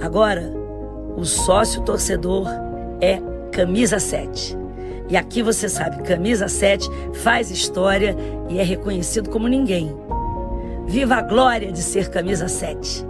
Agora, o sócio torcedor é Camisa 7. E aqui você sabe, Camisa 7 faz história e é reconhecido como ninguém. Viva a glória de ser Camisa 7.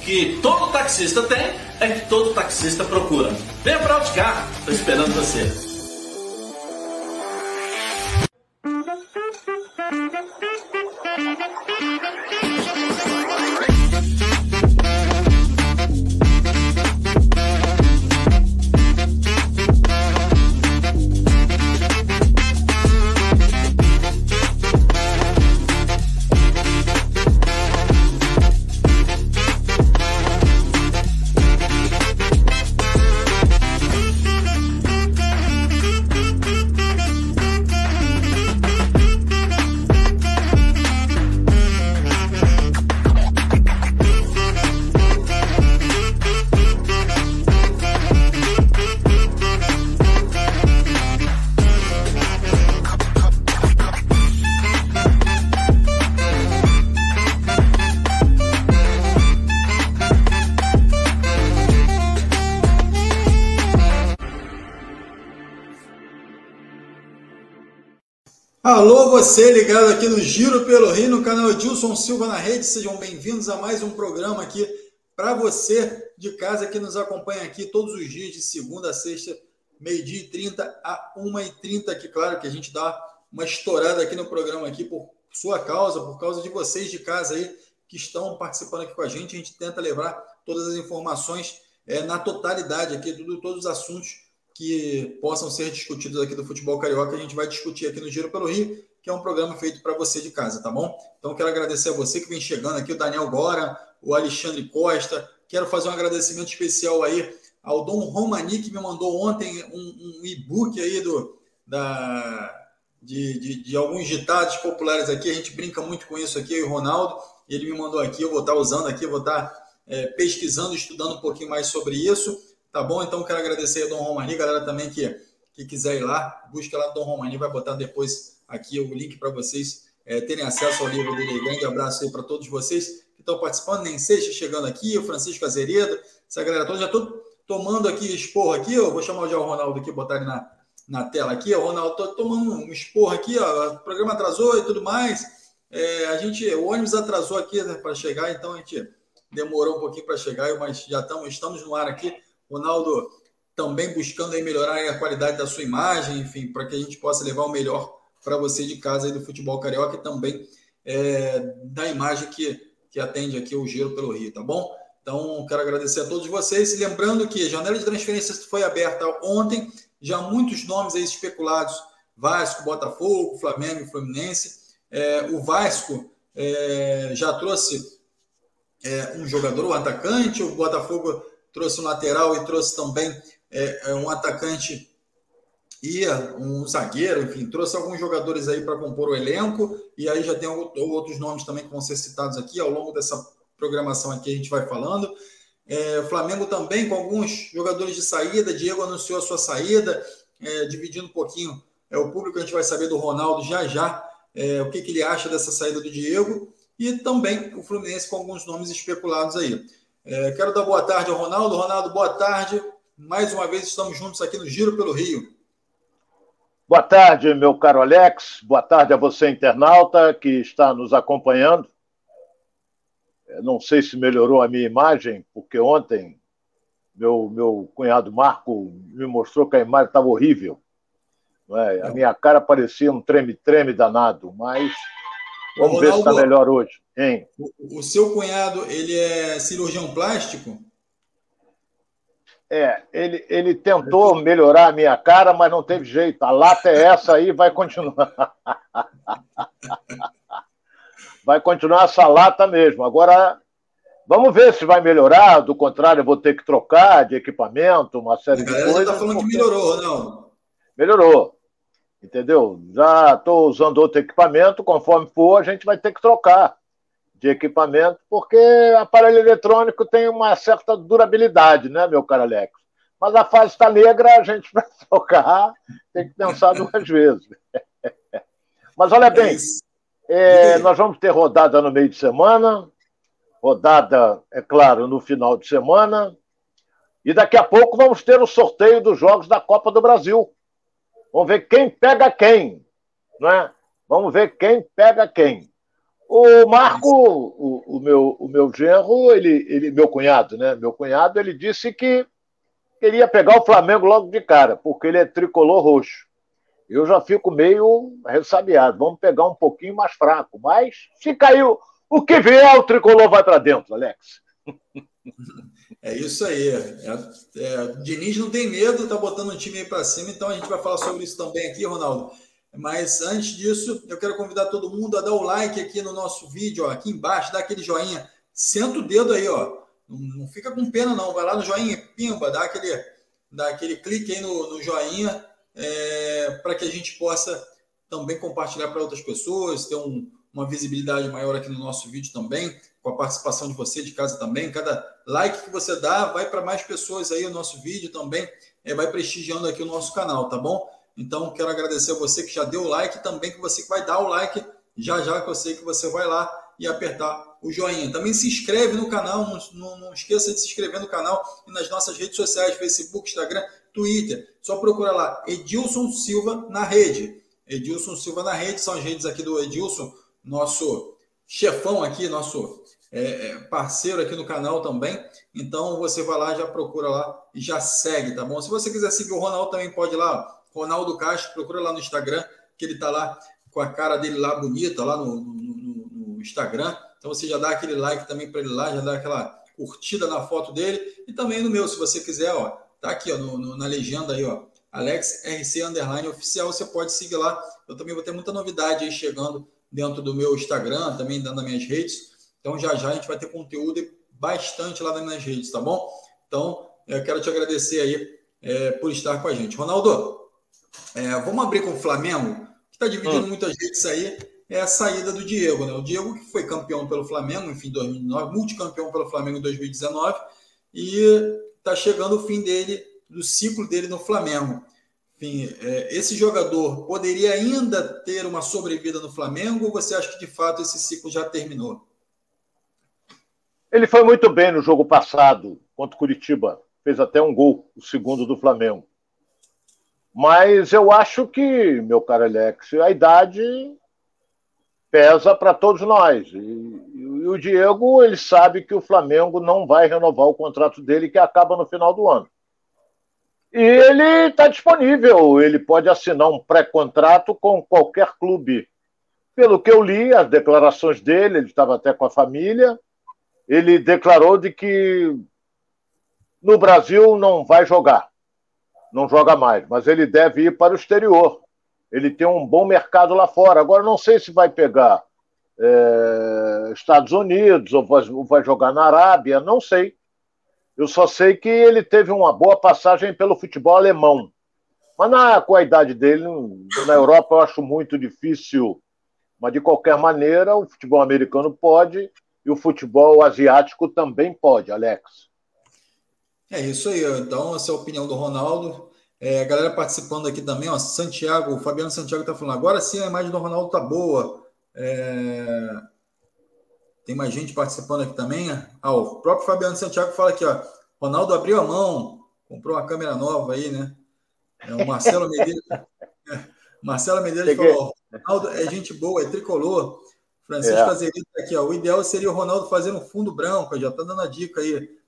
que todo taxista tem é que todo taxista procura. Venha para Auticar, estou esperando você. Você ligado aqui no Giro pelo Rio, no canal Edilson Silva na rede. Sejam bem-vindos a mais um programa aqui para você de casa que nos acompanha aqui todos os dias, de segunda a sexta, meio-dia e 30 a 1h30. Aqui, claro que a gente dá uma estourada aqui no programa aqui por sua causa, por causa de vocês de casa aí que estão participando aqui com a gente. A gente tenta levar todas as informações é, na totalidade aqui, tudo, todos os assuntos que possam ser discutidos aqui do futebol carioca, a gente vai discutir aqui no Giro pelo Rio, que é um programa feito para você de casa, tá bom? Então quero agradecer a você que vem chegando aqui, o Daniel Gora, o Alexandre Costa. Quero fazer um agradecimento especial aí ao Dom Romani, que me mandou ontem um, um e-book aí do, da, de, de, de, alguns ditados populares aqui. A gente brinca muito com isso aqui, o Ronaldo. Ele me mandou aqui, eu vou estar usando aqui, vou estar é, pesquisando, estudando um pouquinho mais sobre isso. Tá bom? Então quero agradecer a Dom Romani, galera também que, que quiser ir lá, busca lá Dom Romani, vai botar depois aqui o link para vocês é, terem acesso ao livro dele. Grande. Abraço aí para todos vocês que estão participando, nem seja chegando aqui, o Francisco Azeredo, essa galera toda, já estou tomando aqui esporro aqui, eu vou chamar já o Ronaldo aqui, botar ele na, na tela aqui, o Ronaldo, tô tomando um esporro aqui, ó, o programa atrasou e tudo mais, é, a gente, o ônibus atrasou aqui né, para chegar, então a gente demorou um pouquinho para chegar, mas já estamos, estamos no ar aqui, Ronaldo também buscando aí melhorar a qualidade da sua imagem, enfim, para que a gente possa levar o melhor para você de casa aí do futebol carioca e também é, da imagem que, que atende aqui o Giro pelo Rio, tá bom? Então, quero agradecer a todos vocês. Lembrando que a janela de transferências foi aberta ontem, já muitos nomes aí especulados: Vasco, Botafogo, Flamengo, Fluminense. É, o Vasco é, já trouxe é, um jogador, um atacante, o Botafogo trouxe um lateral e trouxe também é, um atacante e um zagueiro, enfim, trouxe alguns jogadores aí para compor o elenco, e aí já tem outros nomes também que vão ser citados aqui ao longo dessa programação aqui, a gente vai falando. É, Flamengo também com alguns jogadores de saída, Diego anunciou a sua saída, é, dividindo um pouquinho é, o público, a gente vai saber do Ronaldo já já, é, o que, que ele acha dessa saída do Diego, e também o Fluminense com alguns nomes especulados aí. É, quero dar boa tarde ao Ronaldo. Ronaldo, boa tarde. Mais uma vez estamos juntos aqui no Giro pelo Rio. Boa tarde, meu caro Alex. Boa tarde a você, internauta, que está nos acompanhando. Não sei se melhorou a minha imagem, porque ontem meu, meu cunhado Marco me mostrou que a imagem estava horrível. É? A minha cara parecia um treme-treme danado, mas vamos Ronaldo, ver se está melhor hoje. Hein? O, o seu cunhado, ele é cirurgião plástico? É, ele, ele tentou melhorar a minha cara, mas não teve jeito. A lata é essa aí, vai continuar. vai continuar essa lata mesmo. Agora, vamos ver se vai melhorar. Do contrário, eu vou ter que trocar de equipamento, uma série de coisas. Você está falando que melhorou, não? Melhorou. Entendeu? Já estou usando outro equipamento, conforme for, a gente vai ter que trocar de equipamento, porque aparelho eletrônico tem uma certa durabilidade, né, meu caro Alex? Mas a fase está negra, a gente vai trocar, tem que pensar duas vezes. Mas olha bem, é, nós vamos ter rodada no meio de semana, rodada, é claro, no final de semana, e daqui a pouco vamos ter o sorteio dos jogos da Copa do Brasil. Vamos ver quem pega quem, não é? Vamos ver quem pega quem. O Marco, o, o, meu, o meu genro, ele, ele, meu cunhado, né? Meu cunhado, ele disse que queria pegar o Flamengo logo de cara, porque ele é tricolor roxo. Eu já fico meio ressabiado. Vamos pegar um pouquinho mais fraco. Mas se caiu, o que vier, o tricolor vai para dentro, Alex. É isso aí. É, é, Diniz não tem medo, tá botando um time aí para cima, então a gente vai falar sobre isso também aqui, Ronaldo. Mas antes disso, eu quero convidar todo mundo a dar o like aqui no nosso vídeo, ó, aqui embaixo, dá aquele joinha, senta o dedo aí, ó. Não, não fica com pena, não. Vai lá no joinha, pimba, dá aquele, dá aquele clique aí no, no joinha é, para que a gente possa também compartilhar para outras pessoas, ter um, uma visibilidade maior aqui no nosso vídeo também, com a participação de você de casa também. Cada like que você dá vai para mais pessoas aí o nosso vídeo também, é, vai prestigiando aqui o nosso canal, tá bom? Então, quero agradecer a você que já deu o like, também que você que vai dar o like já já, que eu sei que você vai lá e apertar o joinha. Também se inscreve no canal, não, não, não esqueça de se inscrever no canal e nas nossas redes sociais, Facebook, Instagram, Twitter. Só procura lá, Edilson Silva na rede. Edilson Silva na rede, são as redes aqui do Edilson, nosso chefão aqui, nosso é, é parceiro aqui no canal também. Então você vai lá, já procura lá e já segue, tá bom? Se você quiser seguir o Ronaldo, também pode ir lá, Ronaldo Castro, procura lá no Instagram, que ele está lá com a cara dele lá bonita, lá no, no, no, no Instagram. Então você já dá aquele like também para ele lá, já dá aquela curtida na foto dele. E também no meu, se você quiser, ó, tá aqui ó, no, na legenda aí, ó. Alex RC Underline Oficial, você pode seguir lá. Eu também vou ter muita novidade aí chegando dentro do meu Instagram, também dentro das minhas redes. Então já já a gente vai ter conteúdo bastante lá nas minhas redes, tá bom? Então, eu quero te agradecer aí é, por estar com a gente. Ronaldo, é, vamos abrir com o Flamengo, que está dividindo hum. muitas redes aí, é a saída do Diego. Né? O Diego que foi campeão pelo Flamengo, enfim, 2009, multicampeão pelo Flamengo em 2019, e está chegando o fim dele, do ciclo dele no Flamengo. Enfim, é, esse jogador poderia ainda ter uma sobrevida no Flamengo ou você acha que de fato esse ciclo já terminou? Ele foi muito bem no jogo passado contra o Curitiba. Fez até um gol, o segundo do Flamengo. Mas eu acho que, meu caro Alex, a idade pesa para todos nós. E, e, o Diego, ele sabe que o Flamengo não vai renovar o contrato dele, que acaba no final do ano. E ele está disponível, ele pode assinar um pré-contrato com qualquer clube. Pelo que eu li, as declarações dele, ele estava até com a família, ele declarou de que no Brasil não vai jogar não joga mais, mas ele deve ir para o exterior. Ele tem um bom mercado lá fora. Agora, não sei se vai pegar é, Estados Unidos ou vai, ou vai jogar na Arábia, não sei. Eu só sei que ele teve uma boa passagem pelo futebol alemão. Mas na, com a idade dele, na Europa eu acho muito difícil. Mas de qualquer maneira, o futebol americano pode e o futebol asiático também pode, Alex. É isso aí. Então, essa é a opinião do Ronaldo. É, a galera participando aqui também, ó, Santiago, o Fabiano Santiago está falando, agora sim a imagem do Ronaldo tá boa. É... Tem mais gente participando aqui também. Ah, o próprio Fabiano Santiago fala aqui, ó, Ronaldo abriu a mão, comprou uma câmera nova aí, né? É, o Marcelo Medeiros, é, Marcelo Medeiros falou, Ronaldo é gente boa, é tricolor. Francisco é. Azerito tá aqui, ó, o ideal seria o Ronaldo fazer um fundo branco, já tá dando a dica aí.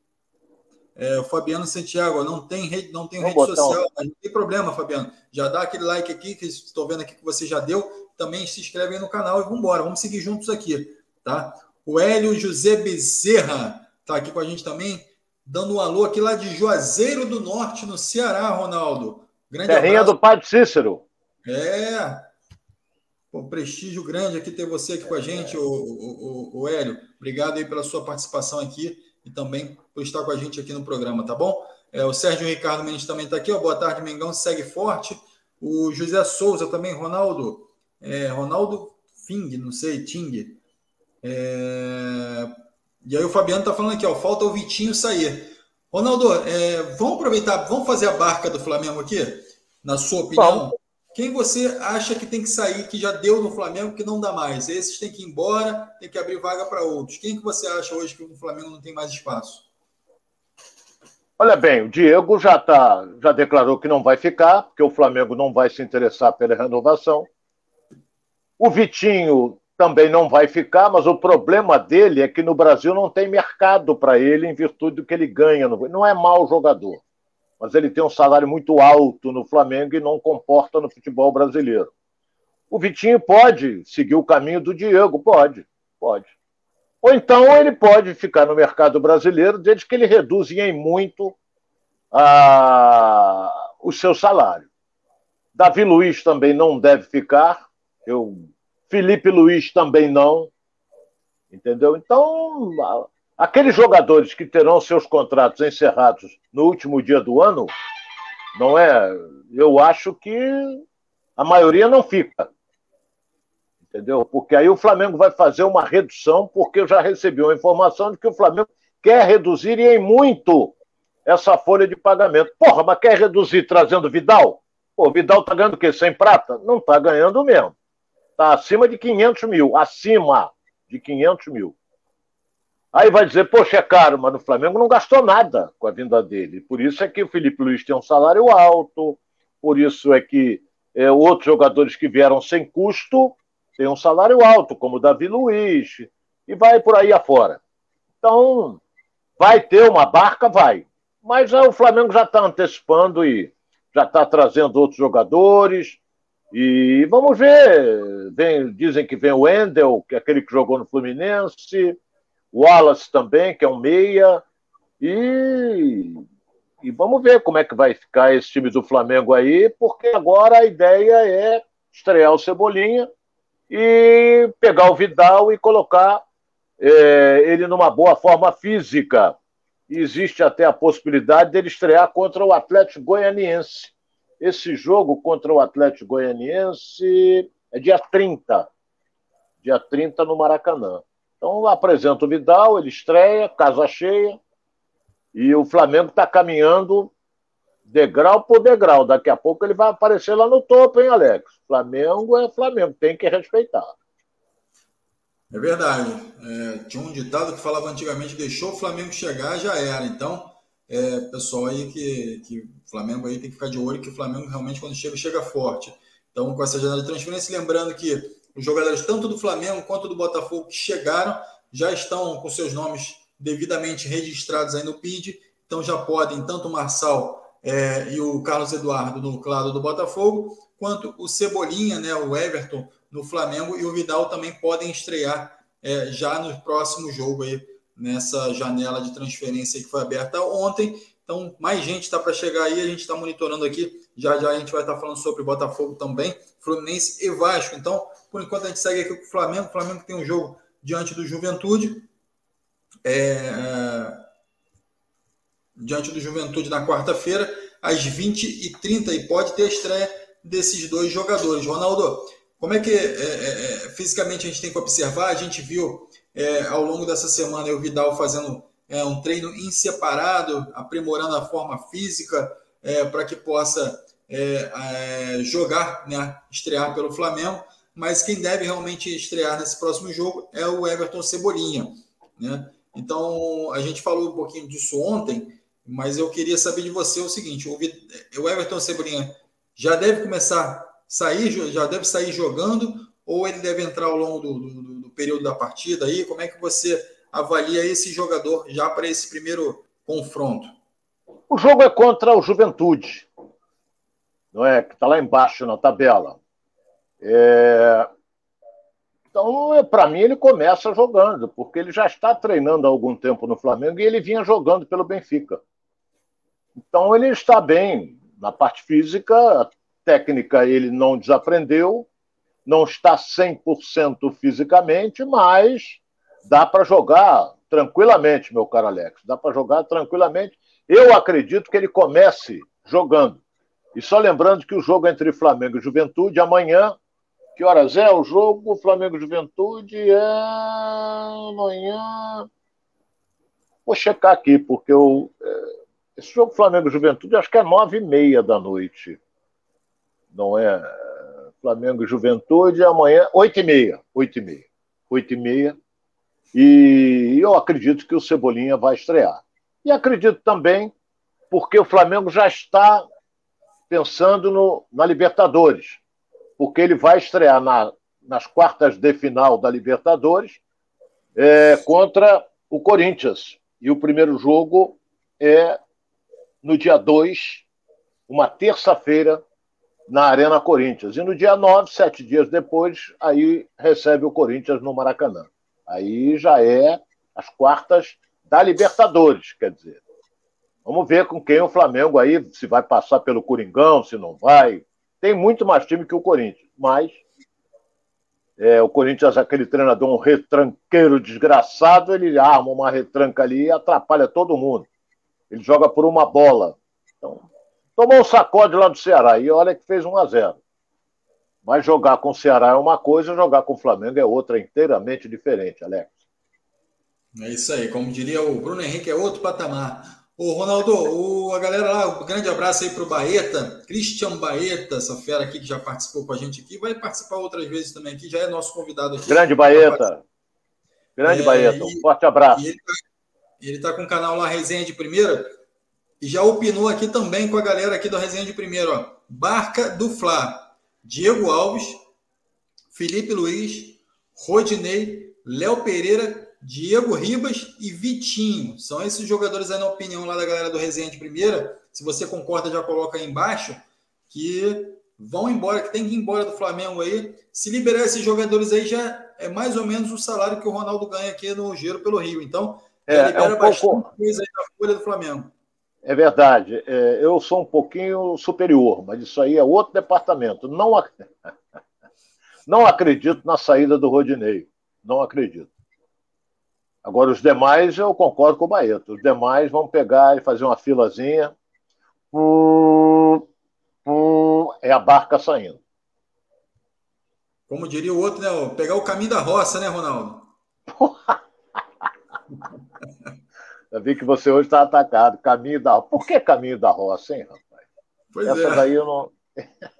É, o Fabiano Santiago, não tem rede, não tem rede social, mas não tem problema, Fabiano. Já dá aquele like aqui, que estou vendo aqui que você já deu. Também se inscreve aí no canal e vamos embora. Vamos seguir juntos aqui, tá? O Hélio José Bezerra está aqui com a gente também, dando um alô aqui lá de Juazeiro do Norte, no Ceará, Ronaldo. Grande Terrinha abraço. do Padre Cícero. É. Pô, prestígio grande aqui ter você aqui com a gente, o, o, o, o Hélio. Obrigado aí pela sua participação aqui e também por estar com a gente aqui no programa, tá bom? É, o Sérgio Ricardo Mendes também está aqui, ó. Boa tarde, Mengão, segue forte. O José Souza também, Ronaldo. É, Ronaldo Fing, não sei, Ting. É... E aí o Fabiano está falando aqui, ó, falta o Vitinho sair. Ronaldo, é, vamos aproveitar, vamos fazer a barca do Flamengo aqui, na sua opinião. Vamos. Quem você acha que tem que sair, que já deu no Flamengo, que não dá mais? Esses tem que ir embora, tem que abrir vaga para outros. Quem que você acha hoje que no Flamengo não tem mais espaço? Olha bem, o Diego já tá, já declarou que não vai ficar, porque o Flamengo não vai se interessar pela renovação. O Vitinho também não vai ficar, mas o problema dele é que no Brasil não tem mercado para ele em virtude do que ele ganha. Não é mau jogador mas ele tem um salário muito alto no Flamengo e não comporta no futebol brasileiro. O Vitinho pode seguir o caminho do Diego, pode, pode. Ou então ele pode ficar no mercado brasileiro desde que ele reduza em muito a... o seu salário. Davi Luiz também não deve ficar. Eu... Felipe Luiz também não. Entendeu? Então, Aqueles jogadores que terão seus contratos encerrados no último dia do ano, não é? Eu acho que a maioria não fica. Entendeu? Porque aí o Flamengo vai fazer uma redução, porque eu já recebi uma informação de que o Flamengo quer reduzir e em muito essa folha de pagamento. Porra, mas quer reduzir trazendo Vidal? Pô, Vidal tá ganhando o quê? Sem prata? Não tá ganhando mesmo. Tá acima de 500 mil. Acima de 500 mil. Aí vai dizer, poxa, é caro, mas no Flamengo não gastou nada com a vinda dele. Por isso é que o Felipe Luiz tem um salário alto, por isso é que é, outros jogadores que vieram sem custo têm um salário alto, como o Davi Luiz, e vai por aí afora. Então, vai ter uma barca? Vai. Mas o Flamengo já está antecipando e já está trazendo outros jogadores. E vamos ver. Vem, dizem que vem o Wendel, que é aquele que jogou no Fluminense. Wallace também, que é um meia. E, e vamos ver como é que vai ficar esse time do Flamengo aí, porque agora a ideia é estrear o Cebolinha e pegar o Vidal e colocar é, ele numa boa forma física. Existe até a possibilidade dele estrear contra o Atlético Goianiense. Esse jogo contra o Atlético Goianiense é dia 30. Dia 30 no Maracanã. Então apresenta o Vidal, ele estreia, casa cheia, e o Flamengo está caminhando degrau por degrau. Daqui a pouco ele vai aparecer lá no topo, hein, Alex? Flamengo é Flamengo, tem que respeitar. É verdade. É, tinha um ditado que falava antigamente: deixou o Flamengo chegar, já era. Então, é, pessoal aí que, que Flamengo aí tem que ficar de olho, que o Flamengo realmente, quando chega, chega forte. Então, com essa janela de transferência, lembrando que os jogadores tanto do Flamengo quanto do Botafogo que chegaram já estão com seus nomes devidamente registrados aí no PID, então já podem tanto o Marçal é, e o Carlos Eduardo no lado do Botafogo, quanto o Cebolinha, né, o Everton no Flamengo e o Vidal também podem estrear é, já no próximo jogo aí nessa janela de transferência que foi aberta ontem. Então, mais gente está para chegar aí, a gente está monitorando aqui. Já já a gente vai estar tá falando sobre Botafogo também, Fluminense e Vasco. Então, por enquanto, a gente segue aqui com o Flamengo. O Flamengo tem um jogo diante do Juventude. É, diante do Juventude na quarta-feira. às 20h30 e pode ter a estreia desses dois jogadores. Ronaldo, como é que é, é, é, fisicamente a gente tem que observar? A gente viu é, ao longo dessa semana o Vidal fazendo é, um treino em separado, aprimorando a forma física é, para que possa jogar, né, estrear pelo Flamengo. Mas quem deve realmente estrear nesse próximo jogo é o Everton Cebolinha. Né? Então, a gente falou um pouquinho disso ontem, mas eu queria saber de você o seguinte: o Everton Cebolinha já deve começar a sair, já deve sair jogando, ou ele deve entrar ao longo do, do, do período da partida aí? Como é que você avalia esse jogador já para esse primeiro confronto? O jogo é contra o Juventude, não é? Que está lá embaixo na tabela. É... Então, é, para mim, ele começa jogando, porque ele já está treinando há algum tempo no Flamengo e ele vinha jogando pelo Benfica. Então, ele está bem na parte física, técnica ele não desaprendeu, não está 100% fisicamente, mas dá para jogar tranquilamente, meu caro Alex. Dá para jogar tranquilamente. Eu acredito que ele comece jogando. E só lembrando que o jogo entre Flamengo e Juventude amanhã. Que horas é o jogo? Flamengo Juventude é amanhã. Vou checar aqui, porque eu. Esse jogo Flamengo Juventude acho que é nove e meia da noite. Não é? Flamengo Juventude amanhã, oito e meia. Oito e meia. Oito e meia. E eu acredito que o Cebolinha vai estrear. E acredito também porque o Flamengo já está pensando no, na Libertadores. Porque ele vai estrear na, nas quartas de final da Libertadores é, contra o Corinthians. E o primeiro jogo é no dia 2, uma terça-feira, na Arena Corinthians. E no dia 9, sete dias depois, aí recebe o Corinthians no Maracanã. Aí já é as quartas da Libertadores, quer dizer. Vamos ver com quem o Flamengo aí, se vai passar pelo Coringão, se não vai. Tem muito mais time que o Corinthians, mas é, o Corinthians, aquele treinador, um retranqueiro desgraçado, ele arma uma retranca ali e atrapalha todo mundo. Ele joga por uma bola. Então, tomou um sacode lá do Ceará e olha que fez 1 a 0 Mas jogar com o Ceará é uma coisa, jogar com o Flamengo é outra, inteiramente diferente, Alex. É isso aí, como diria o Bruno Henrique, é outro patamar. Ô, Ronaldo, o, a galera lá, um grande abraço aí para o Baeta, Christian Baeta, essa fera aqui que já participou com a gente aqui, vai participar outras vezes também aqui, já é nosso convidado aqui. Grande Baeta. Grande é, Baeta, um forte abraço. ele, tá ele está com o canal lá, Resenha de Primeira, e já opinou aqui também com a galera aqui do Resenha de Primeira, ó. Barca do Fla, Diego Alves, Felipe Luiz, Rodinei, Léo Pereira, Diego Ribas e Vitinho. São esses jogadores aí na opinião lá da galera do Resenha de Primeira. Se você concorda, já coloca aí embaixo que vão embora, que tem que ir embora do Flamengo aí. Se liberar esses jogadores aí, já é mais ou menos o salário que o Ronaldo ganha aqui no Giro pelo Rio. Então, é, é um pouco... coisa aí na folha do Flamengo. É verdade. É, eu sou um pouquinho superior, mas isso aí é outro departamento. Não, ac... não acredito na saída do Rodinei. Não acredito. Agora, os demais, eu concordo com o Baeto. Os demais vão pegar e fazer uma filazinha. É a barca saindo. Como diria o outro, né? Pegar o caminho da roça, né, Ronaldo? Já vi que você hoje está atacado. Caminho da Por que caminho da roça, hein, rapaz? Pois Essa é. daí eu não.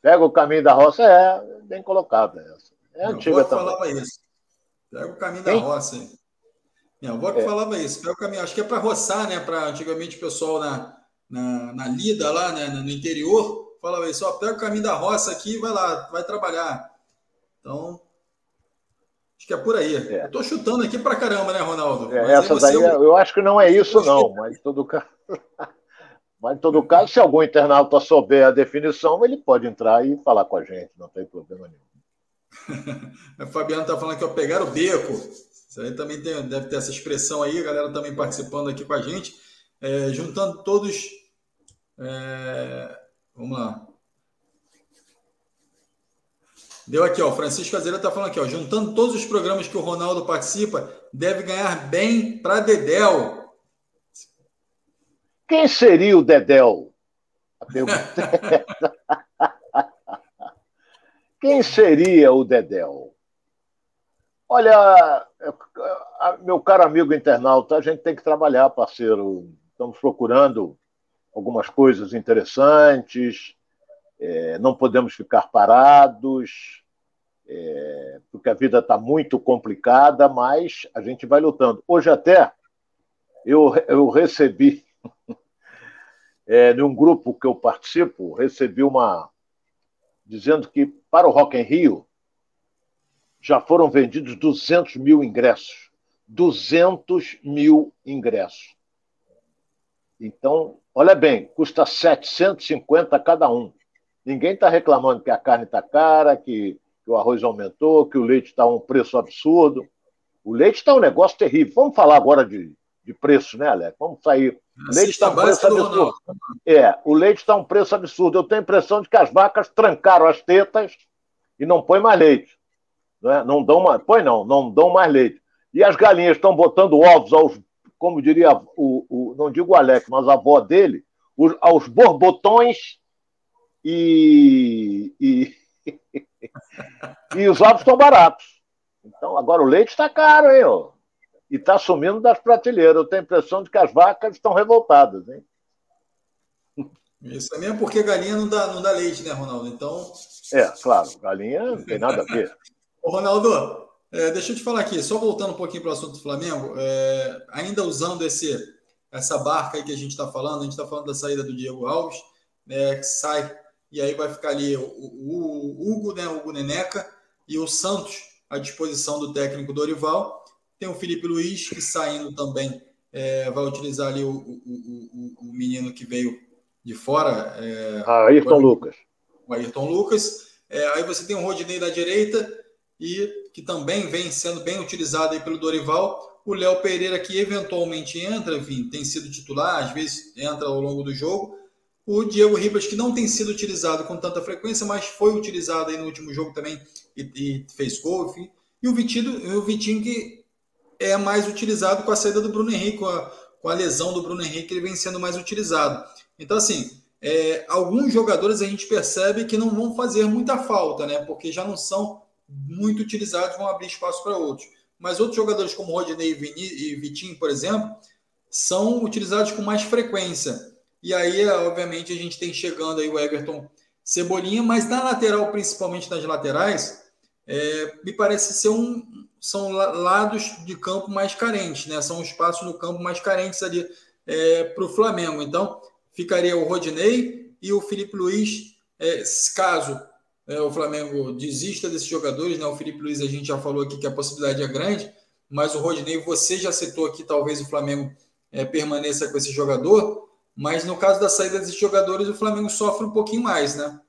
Pega o caminho da roça, é bem colocado essa. É Minha antiga avó também. falava isso. Pega o caminho da roça. Hein? Minha avó que é. falava isso. Pega o caminho. Acho que é para roçar, né? Para antigamente o pessoal na, na, na lida lá, né? no interior, falava isso. Ó, pega o caminho da roça aqui e vai lá, vai trabalhar. Então, Acho que é por aí. É. Estou chutando aqui para caramba, né, Ronaldo? É, essa daí, é, eu acho que não é isso, não. Mas em todo caso, mas em todo caso, se algum internauta souber a definição, ele pode entrar e falar com a gente, não tem problema nenhum. o Fabiano está falando que eu pegar o beco. Isso aí também tem, deve ter essa expressão aí, a galera também participando aqui com a gente, é, juntando todos. É, vamos lá. Deu aqui, ó. Francisco Azeira está falando aqui, ó. Juntando todos os programas que o Ronaldo participa, deve ganhar bem para Dedel. Quem seria o Dedéu? A pergunta é Quem seria o Dedéu? Olha, meu caro amigo internauta, a gente tem que trabalhar, parceiro. Estamos procurando algumas coisas interessantes, é, não podemos ficar parados, é, porque a vida está muito complicada, mas a gente vai lutando. Hoje até eu, eu recebi, é, num grupo que eu participo, recebi uma, dizendo que para o Rock in Rio já foram vendidos 200 mil ingressos. 200 mil ingressos. Então, olha bem, custa 750 cada um. Ninguém está reclamando que a carne está cara, que, que, o arroz aumentou, que o leite está a um preço absurdo. O leite está um negócio terrível. Vamos falar agora de, de preço, né, Alex? Vamos sair. O leite está um preço absurdo. É, o leite está um preço absurdo. Eu tenho a impressão de que as vacas trancaram as tetas e não põe mais leite. Não, é? não dão mais. Põe não, não dão mais leite. E as galinhas estão botando ovos aos, como diria o, o não digo o Alex, mas a avó dele, os, aos borbotões e, e, e os ovos estão baratos. Então, agora o leite está caro, hein? Ó e está sumindo das prateleiras. Eu tenho a impressão de que as vacas estão revoltadas. Hein? Isso é mesmo porque galinha não dá, não dá leite, né, Ronaldo? Então. É, claro, galinha não tem nada a ver. Ô, Ronaldo, é, deixa eu te falar aqui, só voltando um pouquinho para o assunto do Flamengo, é, ainda usando esse, essa barca aí que a gente está falando, a gente está falando da saída do Diego Alves, né, que sai, e aí vai ficar ali o, o, o Hugo, né, o Hugo Neneca, e o Santos à disposição do técnico Dorival. Tem o Felipe Luiz, que saindo também é, vai utilizar ali o, o, o, o, menino que veio de fora. É, ah, Ayrton Lucas. O Ayrton Lucas. É, aí você tem o Rodinei da direita, e que também vem sendo bem utilizado aí pelo Dorival. O Léo Pereira, que eventualmente entra, enfim, tem sido titular, às vezes entra ao longo do jogo. O Diego Ribas, que não tem sido utilizado com tanta frequência, mas foi utilizado aí no último jogo também e, e fez gol, enfim. E o Vitinho, o Vitinho que é mais utilizado com a saída do Bruno Henrique, com a, com a lesão do Bruno Henrique, ele vem sendo mais utilizado. Então, assim, é, alguns jogadores a gente percebe que não vão fazer muita falta, né? Porque já não são muito utilizados, vão abrir espaço para outros. Mas outros jogadores como Rodney e Vitinho, por exemplo, são utilizados com mais frequência. E aí, obviamente, a gente tem chegando aí o Everton Cebolinha, mas na lateral, principalmente nas laterais, é, me parece ser um, são lados de campo mais carentes, né? São espaços no campo mais carentes ali é, para o Flamengo. Então, ficaria o Rodinei e o Felipe Luiz, é, caso é, o Flamengo desista desses jogadores, né? O Felipe Luiz a gente já falou aqui que a possibilidade é grande, mas o Rodinei, você já citou aqui, talvez o Flamengo é, permaneça com esse jogador, mas no caso da saída desses jogadores, o Flamengo sofre um pouquinho mais, né?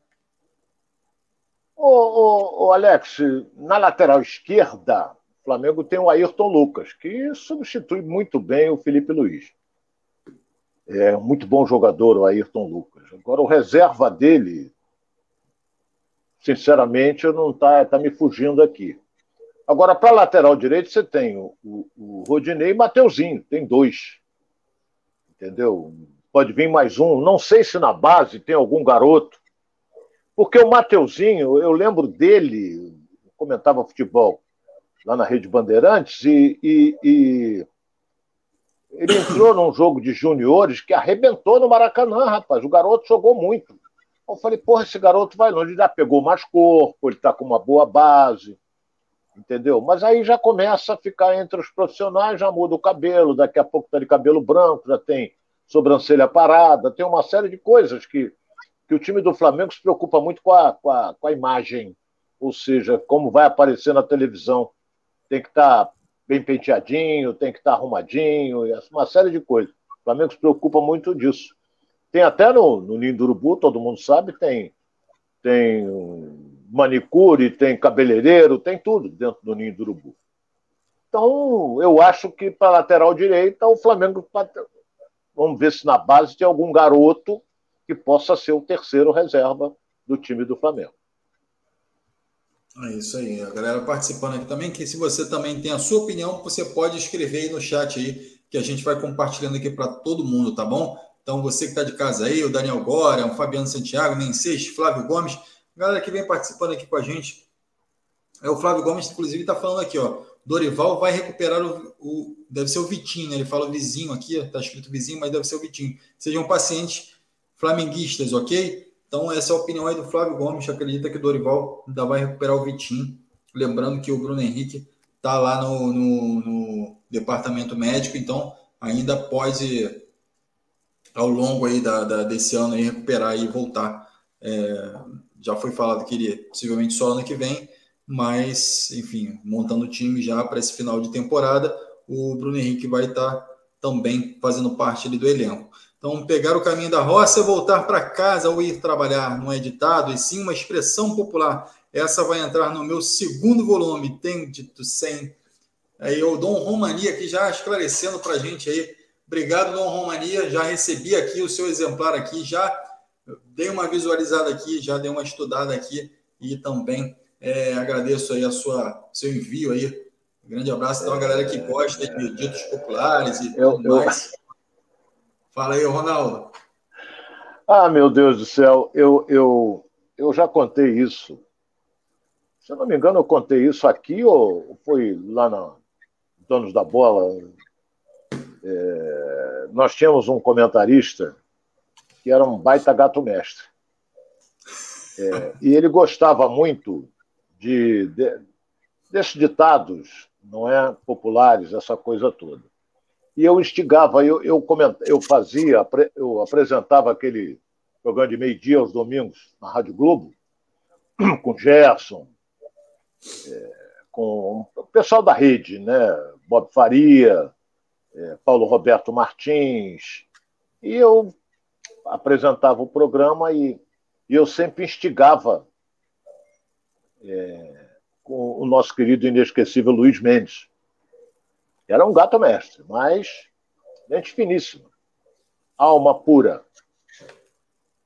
Ô, Alex, na lateral esquerda, Flamengo tem o Ayrton Lucas, que substitui muito bem o Felipe Luiz. É um muito bom jogador o Ayrton Lucas. Agora, o reserva dele, sinceramente, não está tá me fugindo aqui. Agora, para lateral direito, você tem o, o, o Rodinei e Mateuzinho, tem dois. Entendeu? Pode vir mais um. Não sei se na base tem algum garoto. Porque o Mateuzinho, eu lembro dele, comentava futebol, lá na Rede Bandeirantes, e, e, e ele entrou num jogo de juniores que arrebentou no Maracanã, rapaz. O garoto jogou muito. Eu falei, porra, esse garoto vai longe, ele já pegou mais corpo, ele está com uma boa base, entendeu? Mas aí já começa a ficar entre os profissionais, já muda o cabelo, daqui a pouco está de cabelo branco, já tem sobrancelha parada, tem uma série de coisas que, que o time do Flamengo se preocupa muito com a, com a, com a imagem, ou seja, como vai aparecer na televisão tem que estar tá bem penteadinho, tem que estar tá arrumadinho, uma série de coisas. O Flamengo se preocupa muito disso. Tem até no, no Ninho do Urubu, todo mundo sabe, tem, tem manicure, tem cabeleireiro, tem tudo dentro do Ninho do Urubu. Então, eu acho que para lateral direita, o Flamengo. Vamos ver se na base tem algum garoto que possa ser o terceiro reserva do time do Flamengo. É isso aí, a galera participando aqui também, que se você também tem a sua opinião, você pode escrever aí no chat aí, que a gente vai compartilhando aqui para todo mundo, tá bom? Então, você que está de casa aí, o Daniel Gora, o Fabiano Santiago, Menses, Flávio Gomes, galera que vem participando aqui com a gente. É o Flávio Gomes, inclusive, está falando aqui, ó. Dorival vai recuperar o, o, Deve ser o Vitinho, né? Ele fala vizinho aqui, está escrito vizinho, mas deve ser o Vitinho. Sejam pacientes flamenguistas, ok? Então, essa é a opinião aí do Flávio Gomes. Acredita que Dorival ainda vai recuperar o Vitinho. Lembrando que o Bruno Henrique está lá no, no, no, departamento médico, então ainda pode, ao longo aí da, da desse ano, aí, recuperar e voltar. É, já foi falado que ele possivelmente só ano que vem, mas, enfim, montando o time já para esse final de temporada, o Bruno Henrique vai estar tá também fazendo parte ali do elenco. Então, pegar o caminho da roça, voltar para casa ou ir trabalhar não é ditado, e sim uma expressão popular essa vai entrar no meu segundo volume, Tem Dito 100. Aí o Dom Romania aqui já esclarecendo para a gente aí. Obrigado, Dom Romania. Já recebi aqui o seu exemplar aqui, já dei uma visualizada aqui, já dei uma estudada aqui e também é, agradeço aí a sua seu envio aí. Um grande abraço então a galera que gosta de ditos populares e eu, tudo mais. Eu... Fala aí, Ronaldo. Ah, meu Deus do céu, eu, eu, eu já contei isso se eu não me engano, eu contei isso aqui ou foi lá na Donos da Bola? É, nós tínhamos um comentarista que era um baita gato mestre. É, e ele gostava muito de, de, desses ditados, não é? Populares, essa coisa toda. E eu instigava, eu, eu, coment, eu fazia, eu apresentava aquele programa de meio-dia aos domingos na Rádio Globo, com Gerson, é, com o pessoal da rede, né? Bob Faria, é, Paulo Roberto Martins, e eu apresentava o programa e, e eu sempre instigava é, com o nosso querido inesquecível Luiz Mendes. Era um gato mestre, mas gente finíssima, alma pura.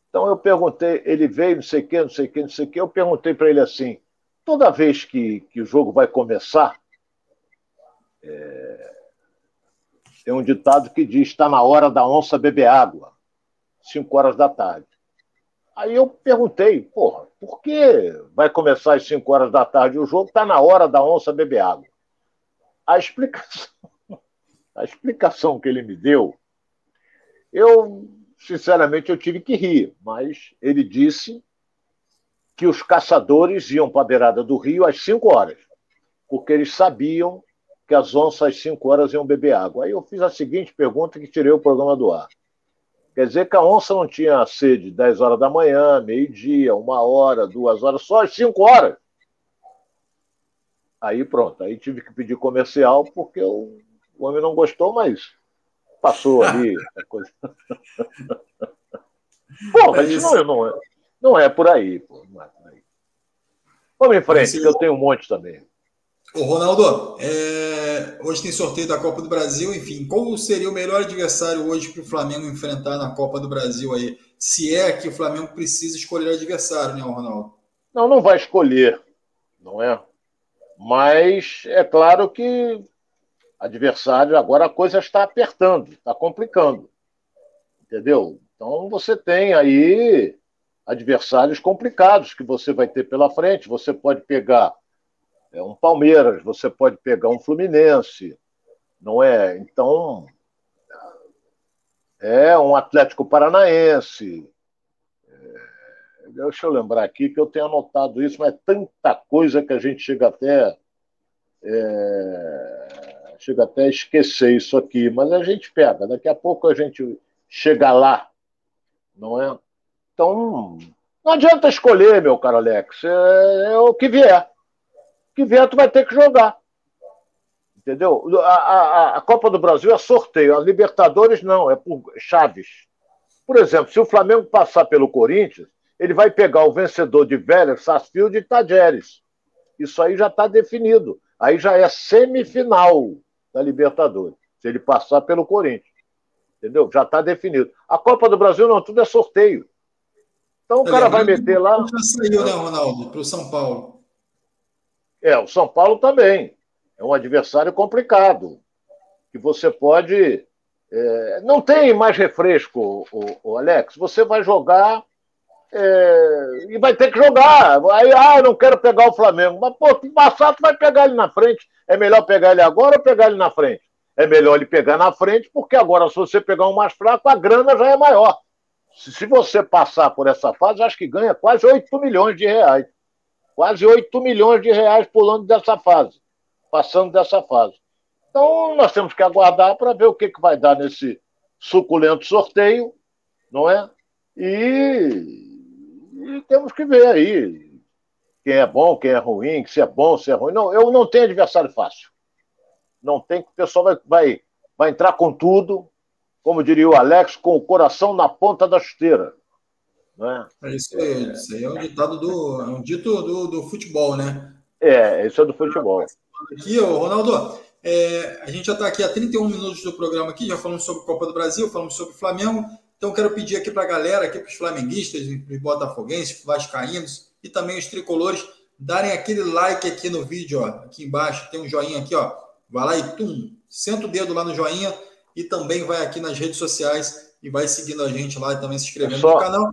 Então eu perguntei, ele veio, não sei o que, não sei o que, não sei o que, eu perguntei para ele assim, toda vez que, que o jogo vai começar, é, tem um ditado que diz: está na hora da onça beber água, 5 horas da tarde. Aí eu perguntei, porra, por que vai começar às 5 horas da tarde o jogo? Está na hora da onça beber água. A explicação, a explicação que ele me deu, eu, sinceramente, eu tive que rir, mas ele disse que os caçadores iam para a beirada do rio às 5 horas, porque eles sabiam que as onças às 5 horas iam beber água. Aí eu fiz a seguinte pergunta que tirei o programa do ar. Quer dizer que a onça não tinha sede 10 horas da manhã, meio-dia, uma hora, duas horas, só às 5 horas. Aí pronto, aí tive que pedir comercial porque o, homem não gostou, mas passou ali. coisa... Pô, mas isso não, não, é, não é por aí, pô. Não é por aí. Vamos em frente, que eu tenho um monte também. Ô, Ronaldo, é... hoje tem sorteio da Copa do Brasil, enfim, qual seria o melhor adversário hoje para o Flamengo enfrentar na Copa do Brasil aí? Se é que o Flamengo precisa escolher adversário, né, Ronaldo? Não, não vai escolher, não é? Mas é claro que adversário, agora a coisa está apertando, está complicando. Entendeu? Então você tem aí adversários complicados que você vai ter pela frente. Você pode pegar é, um Palmeiras, você pode pegar um Fluminense, não é? Então, é um Atlético Paranaense. É, deixa eu lembrar aqui que eu tenho anotado isso, mas é tanta coisa que a gente chega até. É, chega até a esquecer isso aqui, mas a gente pega, daqui a pouco a gente chega lá, não é? Então, não adianta escolher, meu caro Alex. É, é o que vier. Que vier, tu vai ter que jogar. Entendeu? A, a, a, Copa do Brasil é sorteio, a Libertadores não, é por chaves. Por exemplo, se o Flamengo passar pelo Corinthians, ele vai pegar o vencedor de Vélez, Sarsfield e Tajeres. Isso aí já está definido. Aí já é semifinal da Libertadores, se ele passar pelo Corinthians. Entendeu? Já está definido. A Copa do Brasil não, tudo é sorteio. Então o cara vai meter lá. Já saiu, né, Ronaldo, para o São Paulo. É, o São Paulo também. É um adversário complicado. Que você pode É, não tem mais refresco, o, o, Alex. Você vai jogar é, e vai ter que jogar. Aí, ah, eu não quero pegar o Flamengo. Mas, pô, passar, tu vai pegar ele na frente. É melhor pegar ele agora ou pegar ele na frente? É melhor ele pegar na frente, porque agora, se você pegar um mais fraco, a grana já é maior. Se você passar por essa fase, acho que ganha quase 8 milhões de reais. Quase 8 milhões de reais pulando dessa fase, passando dessa fase. Então, nós temos que aguardar para ver o que, que vai dar nesse suculento sorteio, não é? E, e, temos que ver aí quem é bom, quem é ruim, se é bom, se é ruim. Não, eu não tenho adversário fácil. Não tem que o pessoal vai, vai, vai entrar com tudo, como diria o Alex, com o coração na ponta da chuteira. Né? É isso aí, isso aí é um ditado do. É um dito do, do futebol, né? É, isso é do futebol. Aqui, ô, Ronaldo, é, a gente já está aqui há 31 minutos do programa aqui, já falamos sobre Copa do Brasil, falamos sobre Flamengo. Então quero pedir aqui para a galera, aqui para os flamenguistas, os botafoguenses, vascaínos e também os tricolores, darem aquele like aqui no vídeo, ó, aqui embaixo, tem um joinha aqui, ó. Vai lá e tum, senta o dedo lá no joinha e também vai aqui nas redes sociais e vai seguindo a gente lá e também se inscrevendo Só... no canal.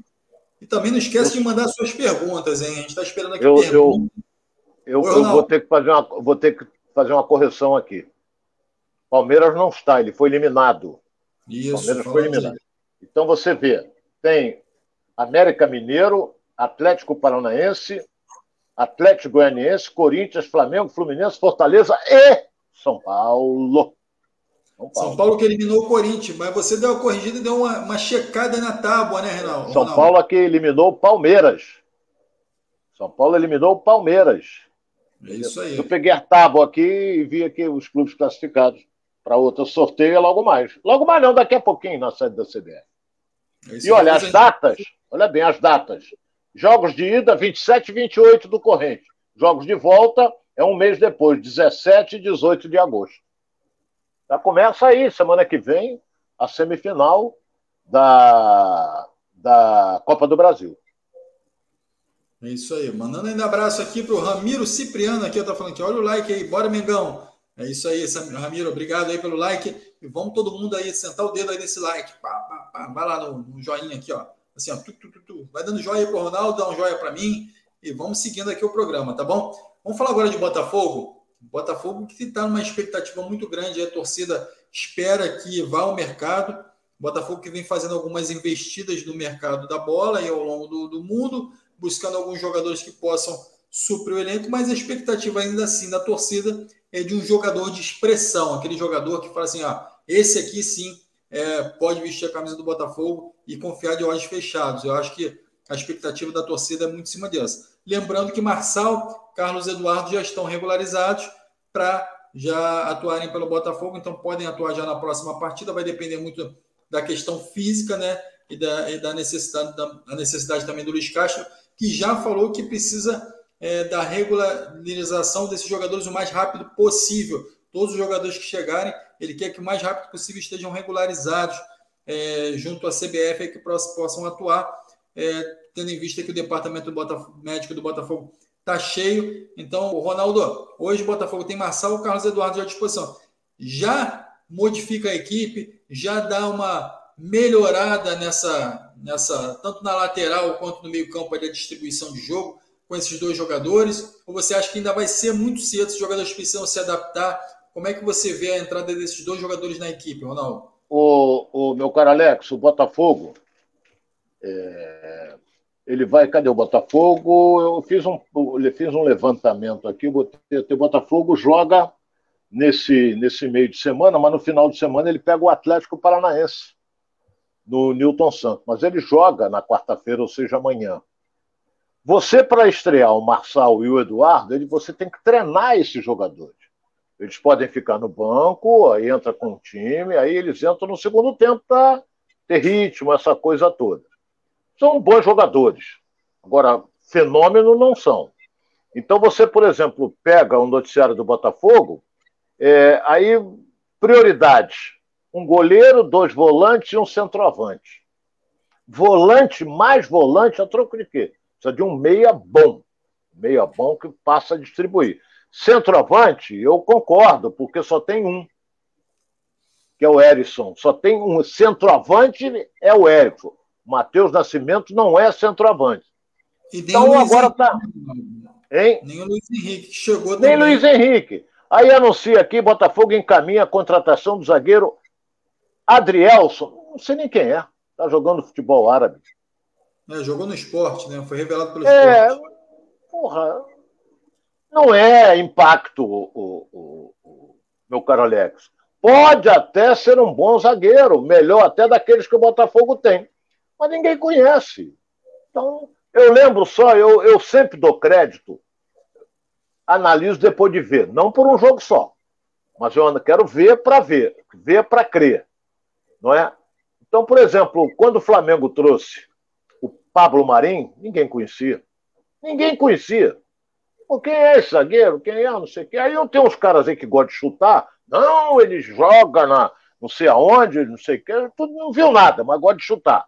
E também não esquece eu... de mandar suas perguntas, hein? A gente está esperando aqui eu. Eu, eu, eu vou ter que fazer uma, vou ter que fazer uma correção aqui. Palmeiras não está, ele foi eliminado. Isso, Palmeiras foi eliminado. Então você vê, tem América Mineiro, Atlético Paranaense, Atlético Goianiense, Corinthians, Flamengo, Fluminense, Fortaleza e São Paulo. São Paulo. São Paulo que eliminou o Corinthians, mas você deu uma corrigida e deu uma, uma checada na tábua, né, Renal? São Paulo aqui eliminou o Palmeiras. São Paulo eliminou o Palmeiras. É isso aí. Eu peguei a tábua aqui e vi aqui os clubes classificados para outro sorteio logo mais. Logo mais não, daqui a pouquinho na sede da CBF. É e olha, as datas, olha bem as datas. Jogos de ida, 27 e 28 do corrente. Jogos de volta é um mês depois, 17 e 18 de agosto. Já começa aí, semana que vem, a semifinal da, da Copa do Brasil. É isso aí. Mandando ainda abraço aqui para o Ramiro Cipriano, aqui, tô falando aqui. Olha o like aí, bora Mengão. É isso aí, Ramiro, obrigado aí pelo like. E vamos todo mundo aí sentar o dedo aí nesse like. Pá, pá, pá. Vai lá no, no, joinha aqui, ó. Assim, ó. Tu, tu, tu, Vai dando joia para o Ronaldo, dá um joia para mim. E vamos seguindo aqui o programa, tá bom? Vamos falar agora de Botafogo. Botafogo que está numa expectativa muito grande. A torcida espera que vá ao mercado. Botafogo que vem fazendo algumas investidas no mercado da bola e ao longo do, do mundo buscando alguns jogadores que possam suprir o elenco, mas a expectativa ainda assim da torcida é de um jogador de expressão, aquele jogador que fala assim, ah, esse aqui sim é, pode vestir a camisa do Botafogo e confiar de olhos fechados. Eu acho que a expectativa da torcida é muito em cima dessa. Lembrando que Marçal, Carlos Eduardo já estão regularizados para já atuarem pelo Botafogo, então podem atuar já na próxima partida, vai depender muito da questão física, né? E da, e da necessidade, da necessidade também do Luiz Castro que já falou que precisa é, da regularização desses jogadores o mais rápido possível. Todos os jogadores que chegarem, ele quer que o mais rápido possível estejam regularizados é, junto à CBF que possam atuar, é, tendo em vista que o departamento do Botafogo, médico do Botafogo está cheio. Então, o Ronaldo, hoje o Botafogo tem Marçal e Carlos Eduardo à disposição. Já modifica a equipe, já dá uma melhorada nessa, nessa tanto na lateral quanto no meio-campo da distribuição de jogo com esses dois jogadores? Ou você acha que ainda vai ser muito cedo, os jogadores precisam se adaptar? Como é que você vê a entrada desses dois jogadores na equipe, Ronaldo? O, o meu caro Alex, o Botafogo, é, ele vai. Cadê o Botafogo? Eu fiz um, um levantamento aqui. O Botafogo joga nesse, nesse meio de semana, mas no final de semana ele pega o Atlético Paranaense no Newton Santos, mas ele joga na quarta-feira, ou seja, amanhã. Você, para estrear o Marçal e o Eduardo, ele, você tem que treinar esses jogadores. Eles podem ficar no banco, aí entra com o time, aí eles entram no segundo tempo para ter ritmo, essa coisa toda. São bons jogadores. Agora, fenômeno não são. Então, você, por exemplo, pega um noticiário do Botafogo, é, aí, prioridades um goleiro, dois volantes e um centroavante. Volante mais volante a troco de quê? Precisa de um meia bom. Meia bom que passa a distribuir. Centroavante, eu concordo, porque só tem um. que é o Erisson. Só tem um centroavante, é o Erickson. Matheus Nascimento não é centroavante. então agora está. Hein? Nem o Luiz Henrique, que chegou também. Nem Luiz Henrique. Aí anuncia aqui, Botafogo encaminha a contratação do zagueiro Adrielson. Não sei nem quem é. Está jogando futebol árabe. É, jogou no esporte, né? Foi revelado pelo é, esporte. Porra, não é impacto, o, o, o, meu caro Alex. Pode até ser um bom zagueiro, melhor até daqueles que o Botafogo tem. Mas ninguém conhece. Então, eu lembro só, eu, eu sempre dou crédito, analiso depois de ver, não por um jogo só. Mas eu quero ver para ver, ver para crer. Não é? Então, por exemplo, quando o Flamengo trouxe Pablo Marim, ninguém conhecia. Ninguém conhecia. Pô, quem é esse zagueiro? Quem é? Não sei o quê. Aí eu tenho uns caras aí que gostam de chutar. Não, ele joga na não sei aonde, não sei o quê. Tu não viu nada, mas gosta de chutar.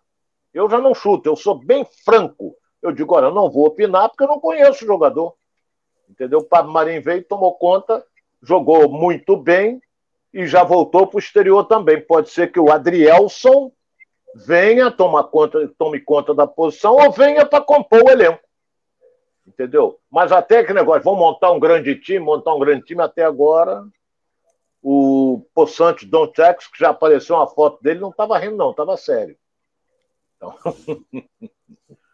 Eu já não chuto, eu sou bem franco. Eu digo, olha, eu não vou opinar porque eu não conheço o jogador. Entendeu? O Pablo Marim veio, tomou conta, jogou muito bem e já voltou para o exterior também. Pode ser que o Adrielson venha, toma conta, tome conta da posição ou venha para compor o elenco. Entendeu? Mas até que negócio, vamos montar um grande time, montar um grande time até agora. O Poçante Don Tex, que já apareceu uma foto dele, não estava rindo, não, estava sério. Então...